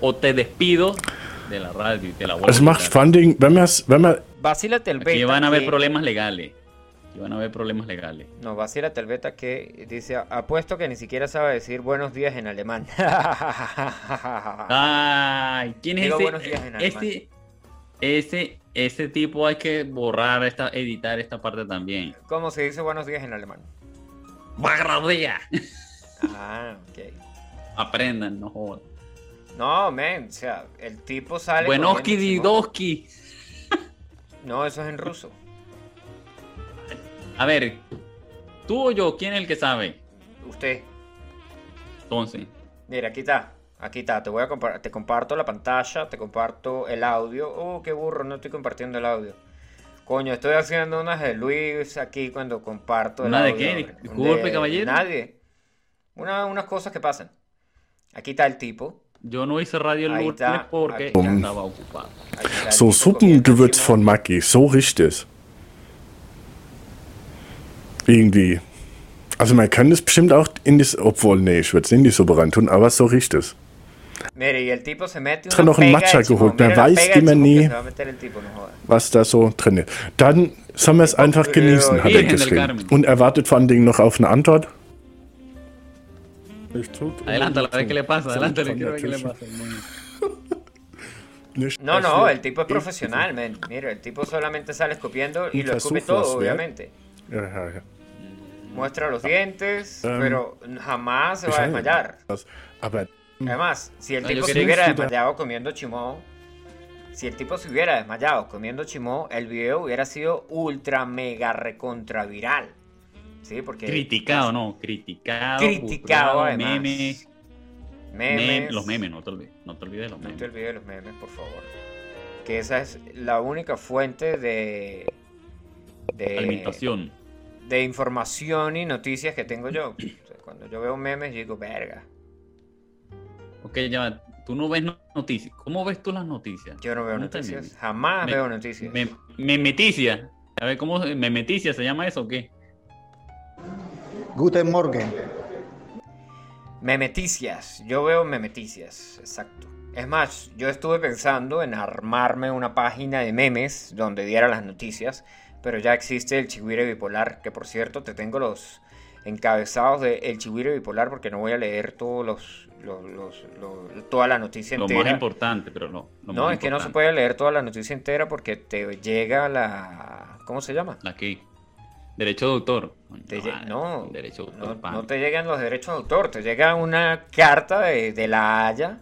o te despido de la radio y te la es macht Dingen, wenn man es, wenn man, Vacílate el beta. Aquí van a haber problemas legales. Aquí van a haber problemas legales. No, vacílate el beta que dice, apuesto que ni siquiera sabe decir buenos días en alemán. Ay, ¿quién es Digo ese? buenos días en alemán. ese, ese, ese tipo hay que borrar esta, editar esta parte también. ¿Cómo se dice buenos días en alemán? ¡Bagradea! Ah, ok. Aprendan, no jodan. No, men, o sea, el tipo sale... Buenoski Didoski. No, eso es en ruso. A ver, tú o yo, ¿quién es el que sabe? Usted, Entonces, mira, aquí está. Aquí está, te voy a compar- te comparto la pantalla, te comparto el audio. Oh, qué burro, no estoy compartiendo el audio. Coño, estoy haciendo unas de Luis aquí cuando comparto el ¿Una de audio. qué? Disculpe, De caballero. Nadie. Una- unas cosas que pasan. Aquí está el tipo. yo no hice radio el Ahí lunes está, porque aquí ya estaba ocupado. So Suppengewürz von Maggi, so riecht es. Irgendwie. Also man kann das bestimmt auch in das, obwohl, nee, ich würde es nicht in die Suppe reintun, aber so riecht es. Mire, y el tipo se mete una noch ein pega Matcha geholt, man weiß immer nie. was da so drin ist. Dann sollen wir es einfach genießen, hat er geschrieben. Und er wartet vor allen Dingen noch auf eine Antwort. Adelántalo, a ver qué le pasa. Adelántalo, quiero ver qué le pasa. No, no, el tipo es profesional, men. Mira, el tipo solamente sale escupiendo y lo escupe todo, obviamente. Muestra los dientes, Um, pero jamás se va a desmayar. Aber Además, si el Ah, tipo se hubiera desmayado comiendo chimó, si el tipo se hubiera desmayado comiendo chimó, el video hubiera sido ultra mega recontra viral. Sí, porque Criticado, no, criticado. Criticado, además. memes, memes, mem- los memes, no te olvides, no te olvides de los No te memes. olvides de los memes, por favor. Que esa es la única fuente de de Alimentación. de información y noticias que tengo yo. O sea, cuando yo veo memes, yo digo, verga. Ok, ya tú no ves no- noticias. ¿Cómo ves tú las noticias? Yo no veo ¿Cómo te noticias. Jamás Me- veo noticias. Me, memeticia. A ver, ¿cómo memeticia se llama eso o qué? Guten Morgen. Memeticias. Yo veo memeticias, exacto. Es más, yo estuve pensando en armarme una página de memes donde diera las noticias, pero ya existe el Chihuire Bipolar, que por cierto te tengo los encabezados de El Chihuire Bipolar porque no voy a leer todos los, los- los- los- toda la noticia Lo entera. más importante, pero no. lo No, es que no se puede leer toda la noticia entera porque te llega la... ¿Cómo se llama? La que. Derecho de autor. Te no, Derecho de no, autor. pan. no te llegan los derechos de autor, te llega una carta de, de la Haya,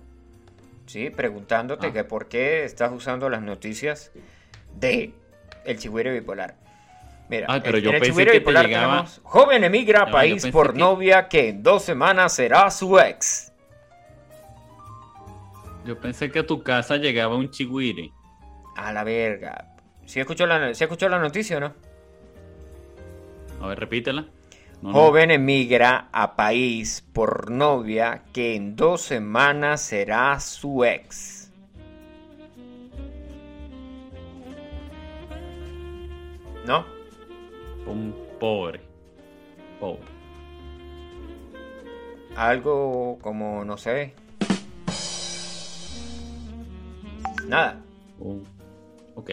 ¿sí? Preguntándote Ah. que por qué estás usando las noticias de el chigüire bipolar. Mira, Ay, pero en- yo en el pensé chigüire que te bipolar llegaba- tenemos, joven emigra a yo país por que- novia que en dos semanas será su ex. Yo pensé que a tu casa llegaba un chigüire. A la verga. ¿Sí escuchó la, ¿sí escuchó la noticia o no? A ver, repítela. No, no. Joven emigra a país por novia que en dos semanas será su ex. ¿No? Un pobre. Pobre. Algo como, no sé. Nada, Oh, ok.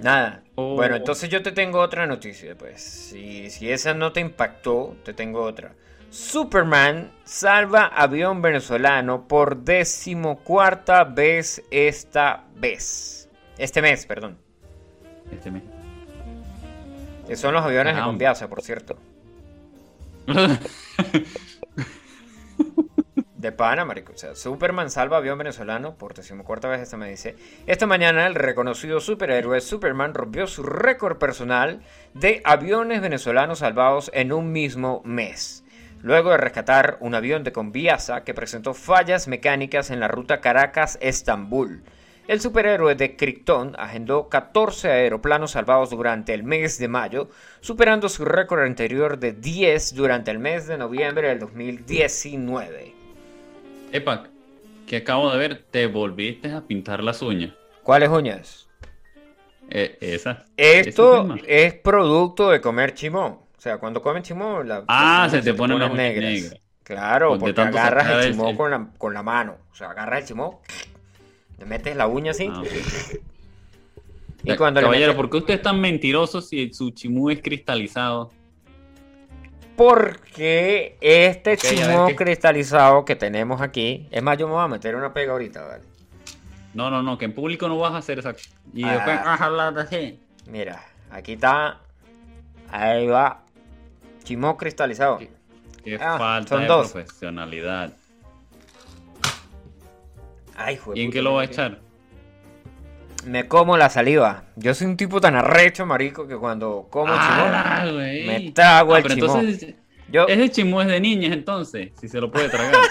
nada. Oh. Bueno, entonces yo te tengo otra noticia, pues. Si, si esa no te impactó, te tengo otra. Superman salva avión venezolano por decimocuarta vez esta vez. Este mes, perdón. Este mes. Que son los aviones de Caramba. Conviasa, por cierto. De pana, marico. O sea, Superman salva avión venezolano por decimocuarta vez. Esta me dice. Esta mañana el reconocido superhéroe Superman rompió su récord personal de aviones venezolanos salvados en un mismo mes. Luego de rescatar un avión de Conviasa que presentó fallas mecánicas en la ruta Caracas-Estambul. El superhéroe de Krypton agendó 14 aeroplanos salvados durante el mes de mayo, superando su récord anterior de 10 durante el mes de noviembre del 2019. Epa, que acabo de ver, te volviste a pintar las uñas. ¿Cuáles uñas? Eh, esas. Esto Esas es producto de comer chimón. O sea, cuando comen chimón, la- Ah, se te ponen las uñas negras. Claro, Pues porque agarras el chimón el- con la, con la mano. O sea, agarras el chimón, le metes la uña así. Ah, y cuando le Caballero, metes- ¿por qué usted es tan mentiroso si su chimú es cristalizado? Porque este chimón cristalizado que tenemos aquí. Es más, yo me voy a meter una pega ahorita, ¿vale? No, no, no, que en público no vas a hacer esa. Y Ah. después vas a hablar así. Mira, aquí está. Ahí va. Chimón cristalizado. Qué Ah, falta son de dos. profesionalidad. Ay, jue ¿Y en qué lo va a echar? Me como la saliva. Yo soy un tipo tan arrecho, marico, que cuando como Ah, chimón, me trago Ah, el chimón. entonces, Yo, ese chimú es de niñas entonces, si se lo puede tragar.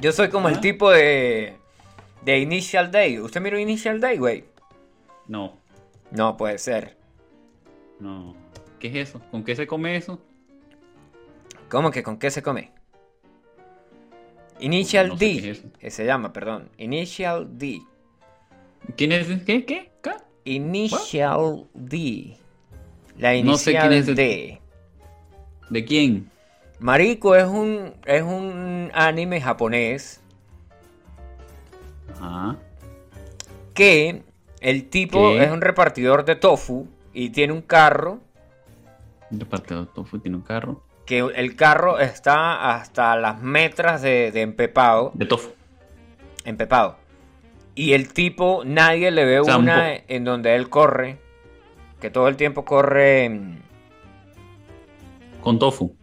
yo soy como el ¿Ah? tipo de, de Initial Day. ¿Usted miró Initial Day, güey? no, No puede ser. no. ¿Qué es eso? ¿Con qué se come eso? ¿Cómo que con qué se come? Initial No sé D. es eh, se llama, perdón. Initial D. ¿Quién es? ¿Qué? ¿Qué? ¿Qué? Initial D. La No sé inicial quién es el- D. ¿De quién? Marico es un, es un anime japonés Ajá. que el tipo ¿Qué? es un repartidor de tofu y tiene un carro Un repartidor de tofu tiene un carro. Que el carro está hasta las metras de, de empepado, De tofu. empepado. Y el tipo, nadie le ve una en donde él corre, que todo el tiempo corre mm, Con tofu.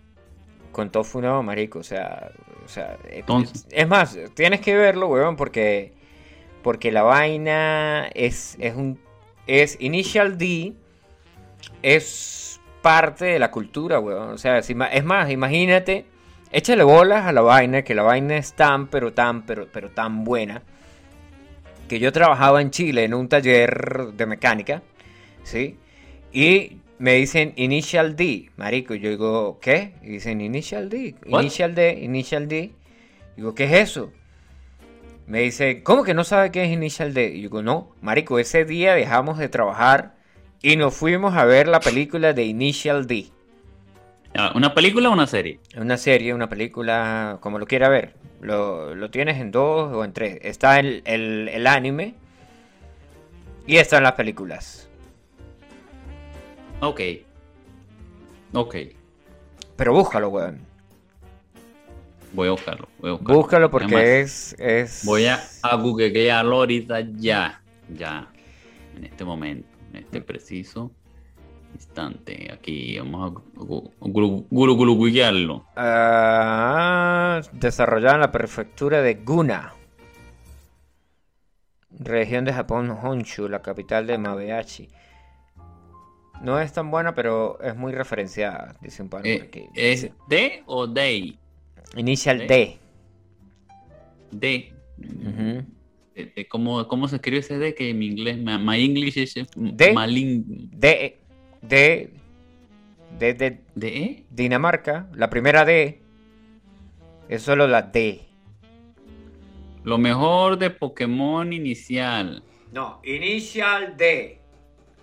con tofu, no, marico, o sea, o sea, eh, Entonces. es más, tienes que verlo, weón, porque porque la vaina es es un es Initial D es parte de la cultura, weón, o sea, es más, imagínate, échale bolas a la vaina, que la vaina es tan pero tan pero pero tan buena que yo trabajaba en Chile en un taller de mecánica, ¿sí? Y me dicen Initial D, marico. Yo digo, ¿qué? Y dicen Initial D, What? Initial D, Initial D. Digo, ¿qué es eso? Me dice, ¿cómo que no sabe qué es Initial D? Y yo digo, no, marico, ese día dejamos de trabajar y nos fuimos a ver la película de Initial D. Ah, ¿Una película o una serie? Una serie, una película, como lo quiera ver. Lo, lo tienes en dos o en tres. Está el, el, el anime y están las películas. Ok. Ok. Pero búscalo, weón. Voy a buscarlo. Voy a buscarlo. Búscalo Además, porque es, es... Voy a, a googlearlo ahorita ya. Ya. En este momento. En este preciso instante. Aquí vamos a gu- gu- guru guru googlearlo. Ah, desarrollada en la prefectura de Guna. Región de Japón, Honshu, la capital de Mabeachi. No es tan buena, pero es muy referenciada, dice un par Eh, aquí. ¿Es D o Day? Initial D. D. De- de ¿Cómo, ¿Cómo se escribe ese D? Que en mi inglés, my, English is D. malin... D, D, D de ¿De E? Dinamarca, la primera D es solo la D. Lo mejor de Pokémon inicial. No, Initial D.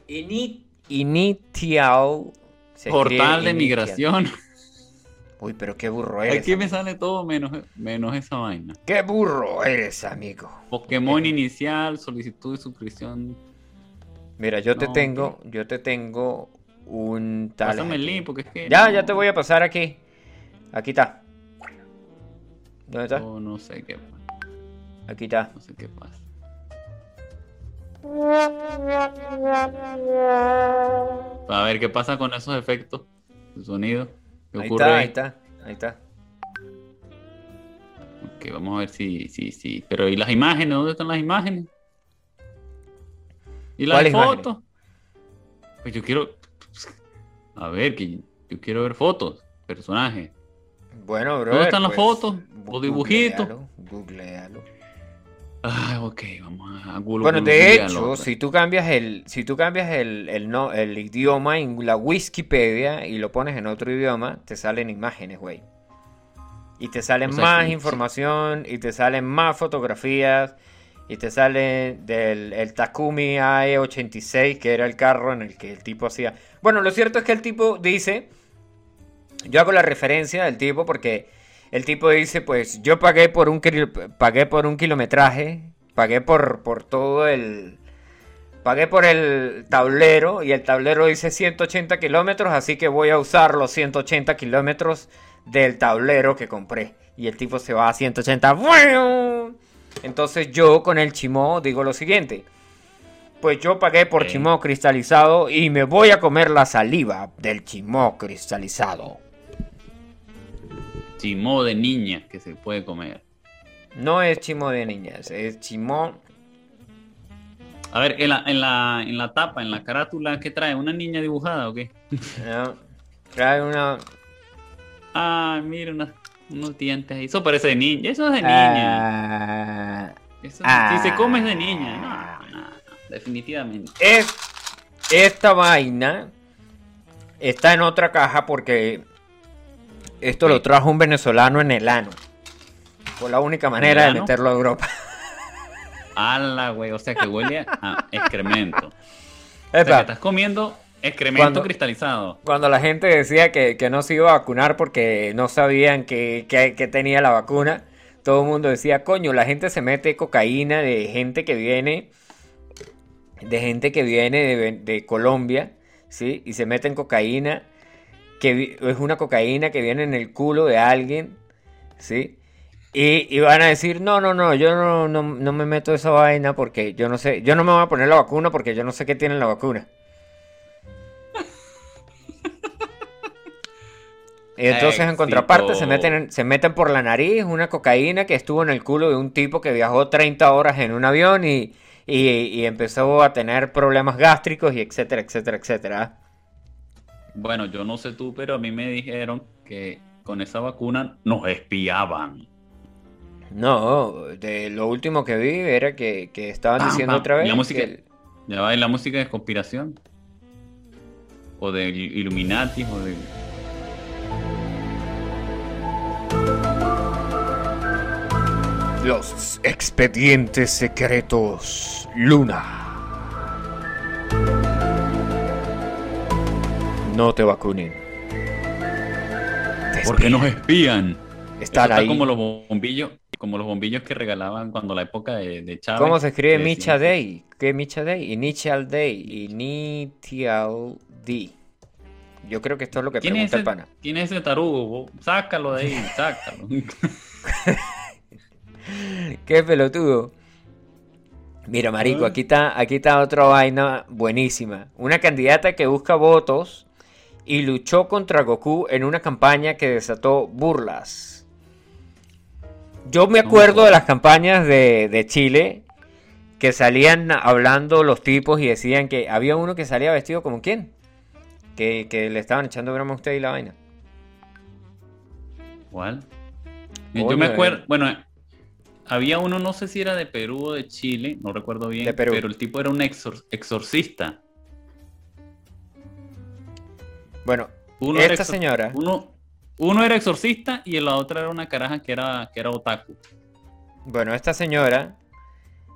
Ini- initial. Portal de initial. migración. Uy, pero qué burro eres. Aquí me sale todo menos, menos esa vaina. Qué burro eres, amigo. Pokémon inicial, solicitud de suscripción. Mira, yo te tengo, yo te tengo un tal. Pásame el link porque es que. Ya, no- ya te voy a pasar aquí. Aquí está. ¿Dónde está? no, no sé qué, Aquí está. no sé qué pasa. A ver qué pasa con esos efectos de sonido. ¿Qué Ahí ocurre está, ahí? está, ahí está. Ok, vamos a ver si, si, si. Pero ¿y las imágenes? ¿Dónde están las imágenes? ¿Y las ¿Cuáles fotos? Pues yo quiero. A ver, que yo quiero ver fotos, personajes. Bueno, bro. ¿Dónde están las fotos? ¿Los dibujitos? Googlealo. Ah, ok, vamos a gulu- Bueno, de hecho, si tú cambias el, si tú cambias el, el no, el idioma en la Wikipedia y lo pones en otro idioma, te salen imágenes, güey. Y te salen O sea, más sí, sí. información, y te salen más fotografías, y te sale del el Takumi AE86, que era el carro en el que el tipo hacía. Bueno, lo cierto es que el tipo dice, yo hago la referencia del tipo porque el tipo dice, pues yo pagué por un pagué por un kilometraje, pagué por, por todo el pagué por el tablero y el tablero dice 180 kilómetros, así que voy a usar los 180 kilómetros del tablero que compré. Y el tipo se va a 180. ¡Bueno! Entonces yo con el chimó digo lo siguiente. Pues yo pagué por chimó cristalizado y me voy a comer la saliva del chimó cristalizado. Chimó de niña que se puede comer. No es chimó de niñas, es chimó. A ver, en la, en la, en la tapa, en la carátula, ¿qué trae? ¿Una niña dibujada o qué? ¿no? Trae una. Ah, mira, unos dientes ahí. Eso parece de niña. Eso es de niña. Ah, Eso, ah. si se come es de niña. No, no, no, definitivamente. es, esta vaina está en otra caja porque esto lo trajo un venezolano en el ano. Fue la única manera de meterlo a Europa. Ala, güey. O sea que huele a excremento. O sea, Epa, que estás comiendo excremento Cuando- cristalizado. Cuando la gente decía que, que no se iba a vacunar porque no sabían que, que- que tenía la vacuna, todo el mundo decía, coño, la gente se mete cocaína de gente que viene, de gente que viene de, de Colombia, ¿sí? Y se meten cocaína, que es una cocaína que viene en el culo de alguien, ¿sí? Y, y van a decir, no, no, no, yo no, no, no me meto esa vaina porque yo no sé, yo no me voy a poner la vacuna porque yo no sé qué tiene la vacuna. Y entonces en contraparte se meten, se meten por la nariz una cocaína que estuvo en el culo de un tipo que viajó 30 horas en un avión y, y- y empezó a tener problemas gástricos y etcétera, etcétera, etcétera. Bueno, yo no sé tú, pero a mí me dijeron que con esa vacuna nos espiaban. No, de lo último que vi era que, que estaban diciendo otra vez Y la música- que el- Ya va la música de conspiración. O de Illuminati, o de. los expedientes secretos Luna. No te vacunen. Te Porque nos espían. está ahí. como los bombillos, como los bombillos que regalaban cuando la época de, de Chávez. ¿Cómo se escribe que Micha Day? ¿Qué Micha Day? Initial Day. Initial D. Yo creo que esto es lo que ¿Quién es, pregunta el ese, pana. ¿Quién es ese tarugo? Vos Sácalo de ahí, sácalo. Qué pelotudo. Mira, marico, Ah. aquí está, aquí está otra vaina buenísima. Una candidata que busca votos y luchó contra Goku en una campaña que desató burlas. Yo me acuerdo de las campañas de, de Chile que salían hablando los tipos y decían que había uno que salía vestido como quién. Que, que le estaban echando broma a usted y la vaina. ¿Cuál? Yo me acuerdo, bueno, había uno, no sé si era de Perú o de Chile, no recuerdo bien, pero el tipo era un exor- exorcista. Bueno, Uno esta señora. Uno, uno era exorcista y la otra era una caraja que era, que era otaku. Bueno, esta señora,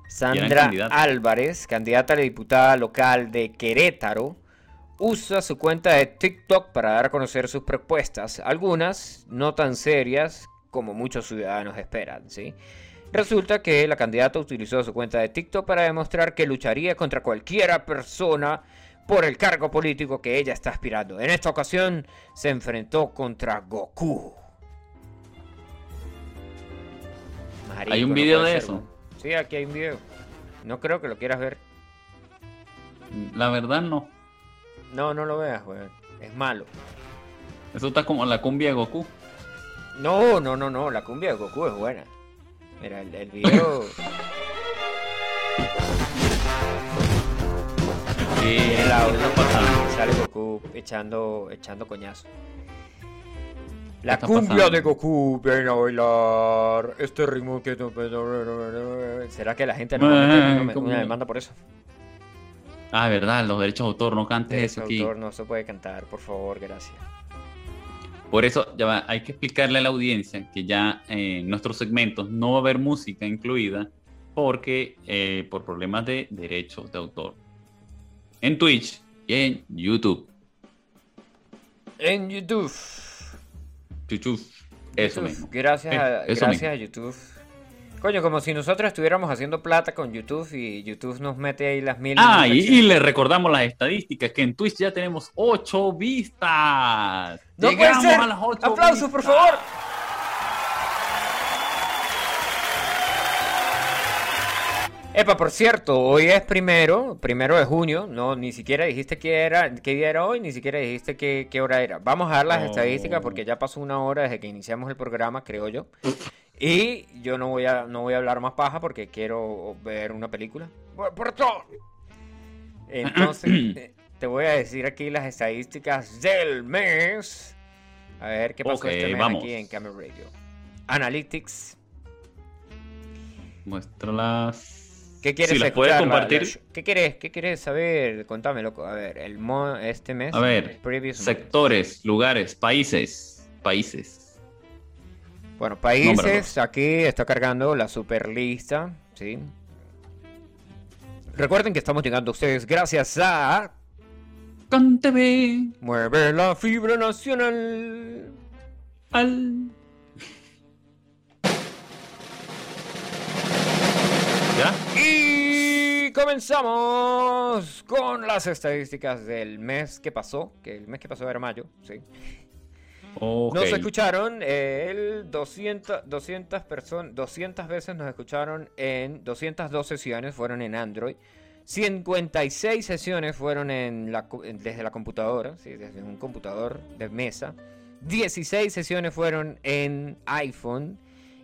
Sandra. Álvarez, candidata a la diputada local de Querétaro, usa su cuenta de TikTok para dar a conocer sus propuestas, algunas no tan serias como muchos ciudadanos esperan, ¿sí? Resulta que la candidata utilizó su cuenta de TikTok para demostrar que lucharía contra cualquiera persona por el cargo político que ella está aspirando. En esta ocasión se enfrentó contra Goku. Marico, ¿Hay un no video puede de ser, eso? Sí, aquí hay un video. No creo que lo quieras ver. La verdad no. No, no lo veas, weón. Es malo. Eso está como la cumbia de Goku. No, no, no, no. La cumbia de Goku es buena. Mira, el, el video. ¿Qué el audio está pasando? sale Goku echando, echando coñazo. La cumbia pasando? de Goku, ven a bailar. Este ritmo que no. ¿Será que la gente no una demanda por eso? Ah, verdad, los derechos de autor, no cantes eso aquí. autor no se puede cantar, por favor, gracias. Por eso ya va, hay que explicarle a la audiencia que ya eh, en nuestros segmentos no va a haber música incluida porque eh, por problemas de derechos de autor. En Twitch y en YouTube. En YouTube. YouTube. Eso YouTube, mismo. Gracias, Eh, a, eso gracias a YouTube. Coño, como si nosotros estuviéramos haciendo plata con YouTube y YouTube nos mete ahí las mil. Ah, y, le recordamos las estadísticas que en Twitch ya tenemos 8 vistas. ¡No puede Llegamos ser! a las 8 ¡Aplausos, por favor! Epa, por cierto, hoy es primero, primero de junio, no, ni siquiera dijiste qué era, qué día era hoy, ni siquiera dijiste qué, qué hora era. Vamos a dar las Oh. estadísticas porque ya pasó una hora desde que iniciamos el programa, creo yo. Y yo no voy a, no voy a hablar más paja porque quiero ver una película. Por- por todo. Entonces, te voy a decir aquí las estadísticas del mes. A ver qué pasó este mes vamos. aquí en Camera Radio. Analytics. Muéstralas. ¿Qué quieres Si las puedes escuchar, compartir. la- ¿Qué quieres, qué quieres saber? Contame, loco. A ver, el mo este mes. A ver, month. Sectores, lugares, países. Países. Bueno, países, Nómbralos. aquí está cargando la super lista, ¿sí? Recuerden que estamos llegando a ustedes gracias a Con TV. Mueve la fibra nacional. Al. ¿Ya? Y comenzamos con las estadísticas del mes que pasó, que el mes que pasó era mayo, ¿sí? Nos escucharon eh, el 200, 200 personas, 200 veces nos escucharon en 202 sesiones fueron en Android. 56 sesiones fueron en la desde la computadora, ¿sí? desde un computador de mesa. 16 sesiones fueron en iPhone.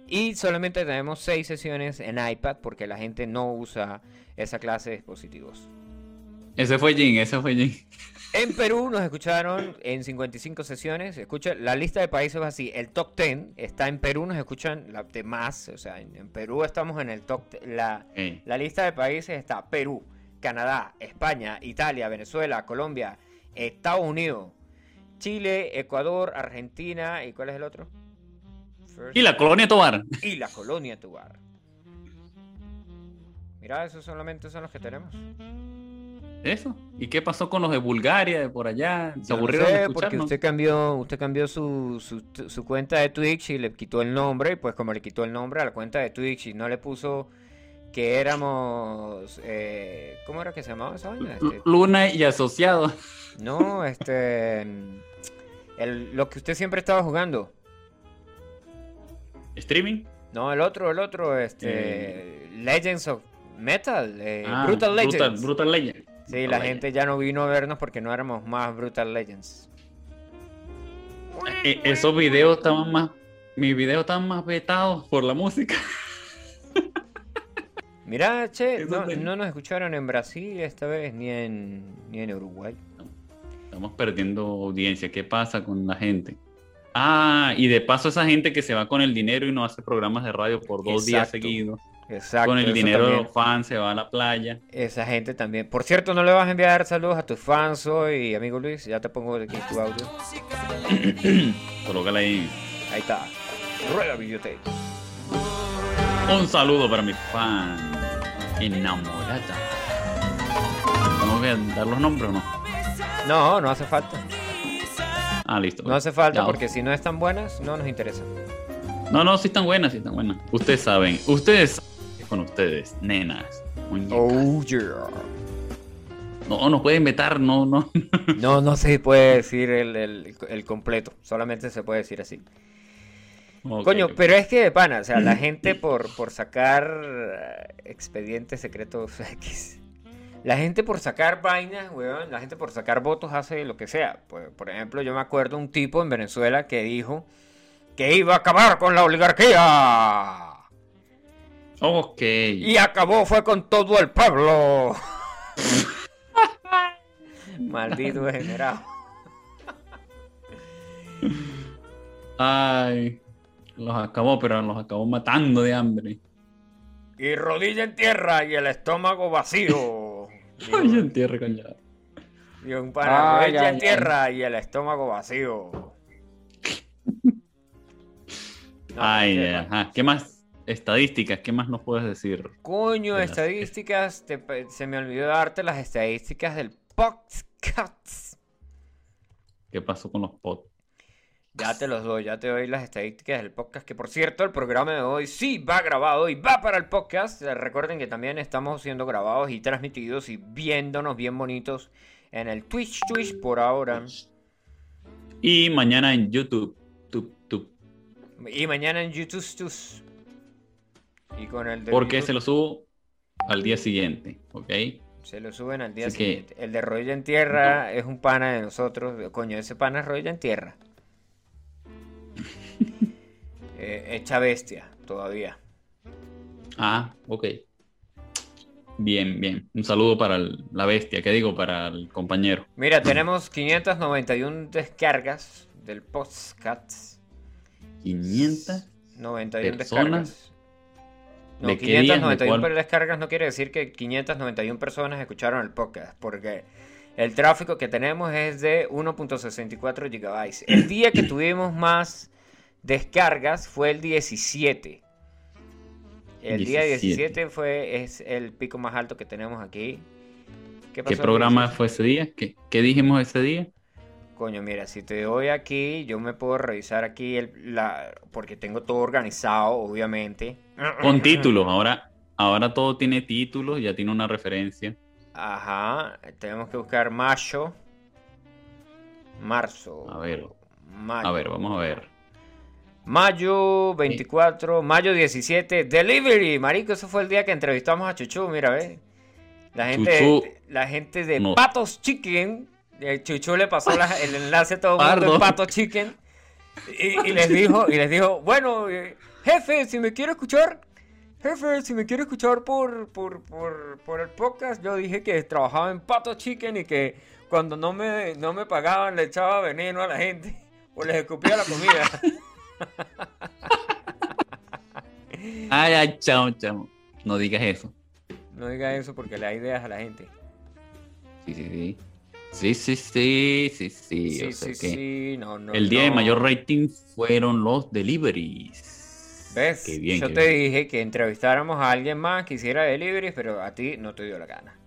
Y solamente tenemos 6 sesiones en iPad porque la gente no usa esa clase de dispositivos. Ese fue Jin, ese fue Jin. En Perú nos escucharon en 55 sesiones. Escucha, la lista de países va así. El top 10 está en Perú, nos escuchan la demás. O sea, en, en Perú estamos en el top. te- La, Ok. la lista de países está Perú, Canadá, España, Italia, Venezuela, Colombia, Estados Unidos, Chile, Ecuador, Argentina. ¿Y cuál es el otro? First- Y la colonia Tobar. y la colonia Tubar. Mira, esos solamente son los que tenemos. Eso. ¿Y qué pasó con los de Bulgaria, de por allá? ¿Se Yo no aburrieron sé, de porque usted cambió, usted cambió su, su, su cuenta de Twitch y le quitó el nombre, y pues como le quitó el nombre a la cuenta de Twitch y no le puso que éramos, eh, ¿cómo era que se llamaba esa vaina? Este, Luna y asociado. no, este, el, lo que usted siempre estaba jugando. ¿Streaming? No, el otro, el otro, este, Legends of Metal, eh, Ah, Brutal Legends. Brutal, Brutal Legend. Sí, Brutal la Legend. gente ya no vino a vernos porque no éramos más Brutal Legends. Eh, esos videos estaban más. Mis videos estaban más vetados por la música. Mira, che, no nos escucharon en Brasil esta vez ni en, ni en Uruguay. Estamos perdiendo audiencia. ¿Qué pasa con la gente? Ah, y de paso, esa gente que se va con el dinero y no hace programas de radio por dos días seguidos. Exacto. con el dinero de también. los fans se va a la playa. Esa gente también. Por cierto, no le vas a enviar saludos a tus fans hoy, amigo Luis. Ya te pongo aquí tu audio. Colócala ahí. Ahí está. Rueda videotape. Un saludo para mis fans. Enamorada. ¿No voy a dar los nombres o no? No, no hace falta. Ah, listo. No hace falta Ya, porque si no están buenas, no nos interesa. No, no, sí están buenas, sí están buenas. Ustedes saben, ustedes, con ustedes, nenas. muñecas. Oh, yeah. No, no pueden vetar, no, no. No, no se puede decir el, el- el completo. Solamente se puede decir así. Coño, pero es que de pana, o sea, la gente por, por sacar eh, expedientes secretos X. La gente por sacar vainas, weón, la gente por sacar votos hace lo que sea. Pues, por ejemplo, yo me acuerdo un tipo en Venezuela que dijo que iba a acabar con la oligarquía. Ok. Y acabó fue con todo el pueblo. Maldito degenerado. Ay, los acabó, pero los acabó matando de hambre. Y rodilla en tierra y el estómago vacío. Ay, en tierra, coño. Y un pana, ay, en tierra y el estómago vacío. No, Ay, ajá. mal. ¿Qué más estadísticas? ¿Qué más nos puedes decir? Coño, de las- estadísticas. te se me olvidó darte las estadísticas del podcast. ¿Qué pasó con los pods? Ya te los doy, ya te doy las estadísticas del podcast. Que por cierto, el programa de hoy sí va grabado y va para el podcast. Eh, Recuerden que también estamos siendo grabados y transmitidos y viéndonos bien bonitos en el Twitch Twitch por ahora. Y mañana en YouTube. Tup, tup. Y mañana en YouTube Tus. Y con el de Porque YouTube se lo subo al día siguiente, ¿ok? se lo suben al día Así que- siguiente. El de Rodilla en Tierra es un pana de nosotros. Coño, ese pana es Rodilla en Tierra. Eh, hecha bestia, todavía. Ah, ok. Bien, bien. Un saludo para el- la bestia, ¿qué digo? Para el compañero. Mira, tenemos 591 descargas del podcast. 500. 91 Personas. descargas. No, ¿De qué día? ¿De 591 cuál? descargas no quiere decir que 591 personas escucharon el podcast, porque el tráfico que tenemos es de 1.64 gigabytes. El día que tuvimos más descargas fue el 17. El día 17. 17 fue es el pico más alto que tenemos aquí. ¿Qué pasó programa 17? fue ese día? ¿Qué, qué dijimos ese día? Coño, mira, si te doy aquí, yo me puedo revisar aquí el, la, porque tengo todo organizado, obviamente. Con títulos. Ahora, ahora todo tiene títulos, ya tiene una referencia. Ajá, tenemos que buscar mayo, marzo. A ver. mayo. A ver, vamos a ver. Mayo 24, mayo 17, delivery, marico, eso fue el día que entrevistamos a Chuchu, mira, ve. La gente, Chuchu. la gente de No. Patos Chicken, eh, Chuchu le pasó la- el enlace a todo el mundo de Patos Chicken y, y les dijo, y les dijo, bueno, eh, jefe, si me quiere escuchar, jefe, si me quiere escuchar por, por, por, por el podcast, yo dije que trabajaba en Patos Chicken y que cuando no me, no me pagaban le echaba veneno a la gente o les escupía la comida. Ay, ay, chao, chao. No digas eso. No diga eso porque le da ideas a la gente. Sí, sí, sí. Sí, sí, sí, sí, sí. Sí, o sea sí, que sí, no, no. el día de mayor rating fueron los deliveries. ¿Ves? Qué bien, Yo qué te bien. dije que entrevistáramos a alguien más que hiciera deliveries, pero a ti no te dio la gana.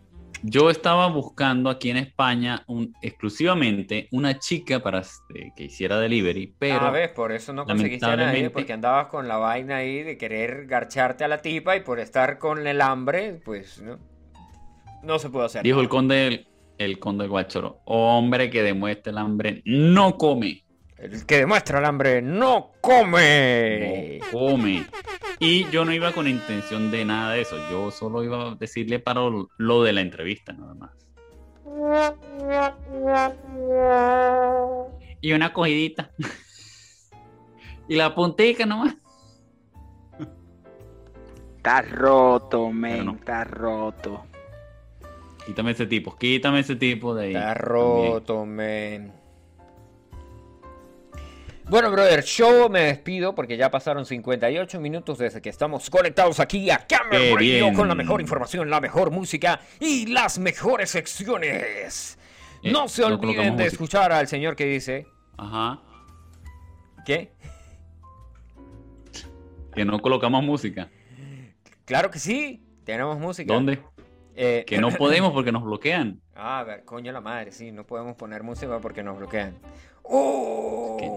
Yo estaba buscando aquí en España un, exclusivamente una chica para este, que hiciera delivery, pero ah, ves, por eso no conseguiste a nadie, porque andabas con la vaina ahí de querer garcharte a la tipa y por estar con el hambre, pues no, no se puede hacer. dijo el conde el, el conde Guachoro, hombre que demuestra el hambre no come. El que demuestra el hambre no come. No come. Y yo no iba con intención de nada de eso. Yo solo iba a decirle para lo de la entrevista, nada más. Y una cogidita. y la puntica nomás. Está roto, men, no. está roto. Quítame ese tipo, quítame ese tipo de ahí. Está también. roto, men. Bueno, brother, yo me despido porque ya pasaron 58 minutos desde que estamos conectados aquí a Radio bien. con la mejor información, la mejor música y las mejores secciones. Eh, no se olviden de escuchar al señor que dice... Ajá. ¿Qué? Que no colocamos música. Claro que sí, tenemos música. ¿Dónde? Eh, Que no podemos porque nos bloquean. Ah, a ver, coño la madre, sí, no podemos poner música porque nos bloquean. ¡Oh! ¿Qué?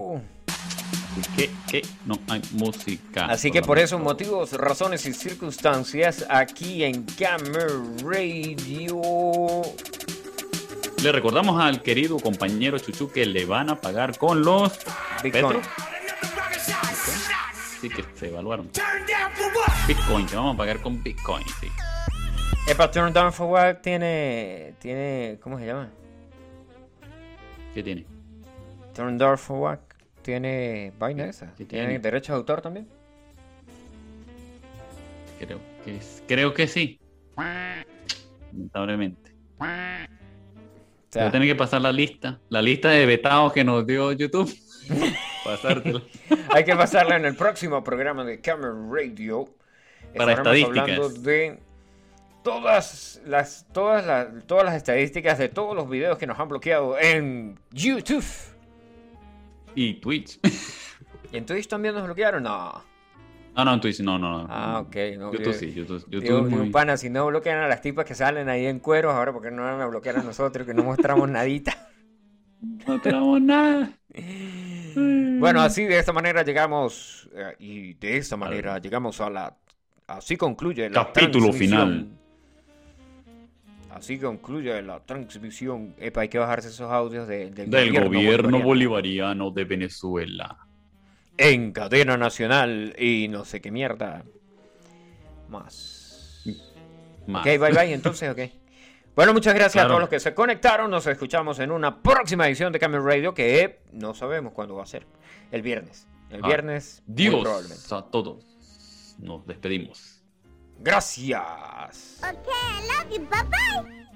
¿Qué? No hay música. Así que por esos motivos, razones y circunstancias, aquí en Gamer Radio. Le recordamos al querido compañero Chuchu que le van a pagar con los Bitcoin. Petro. Sí, que se evaluaron. Bitcoin, te vamos a pagar con Bitcoin, sí. Epa, Turn Down for What tiene. tiene. ¿Cómo se llama? ¿Qué tiene? Turn Down for What tiene vaina esa. ¿Qué ¿Tiene tiene? derechos de autor también? Creo que, es- creo que sí. Lamentablemente. O Voy a tener que pasar la lista. La lista de vetados que nos dio YouTube. Pasártelo. Hay que pasarla en el próximo programa de Cameron Radio. Para Estaremos hablando de todas las, todas, las, todas las estadísticas de todos los videos que nos han bloqueado en YouTube. Y Twitch. ¿Y en Twitch también nos bloquearon? No. No, no, en Twitch no, no. no. Ah, ok. No, YouTube yo- sí, YouTube, YouTube Digo, muy- pana, si no bloquean a las tipas que salen ahí en cueros, ahora porque no van a bloquear a nosotros que no mostramos nadita. No tenemos nada. Bueno, así de esta manera llegamos eh, y de esta manera llegamos a la así concluye la Capítulo final. Así concluye la transmisión. Epa, hay que bajarse esos audios de- del, Del gobierno bolivariano. bolivariano de Venezuela. en cadena nacional y no sé qué mierda más. Más. Ok, bye bye, entonces, ok. Bueno, muchas gracias a todos los que se conectaron. Nos escuchamos en una próxima edición de Camel Radio que no sabemos cuándo va a ser. El viernes. El Ah, viernes, muy Dios probablemente. a todos. Nos despedimos. Gracias. Okay, I love you. Bye bye.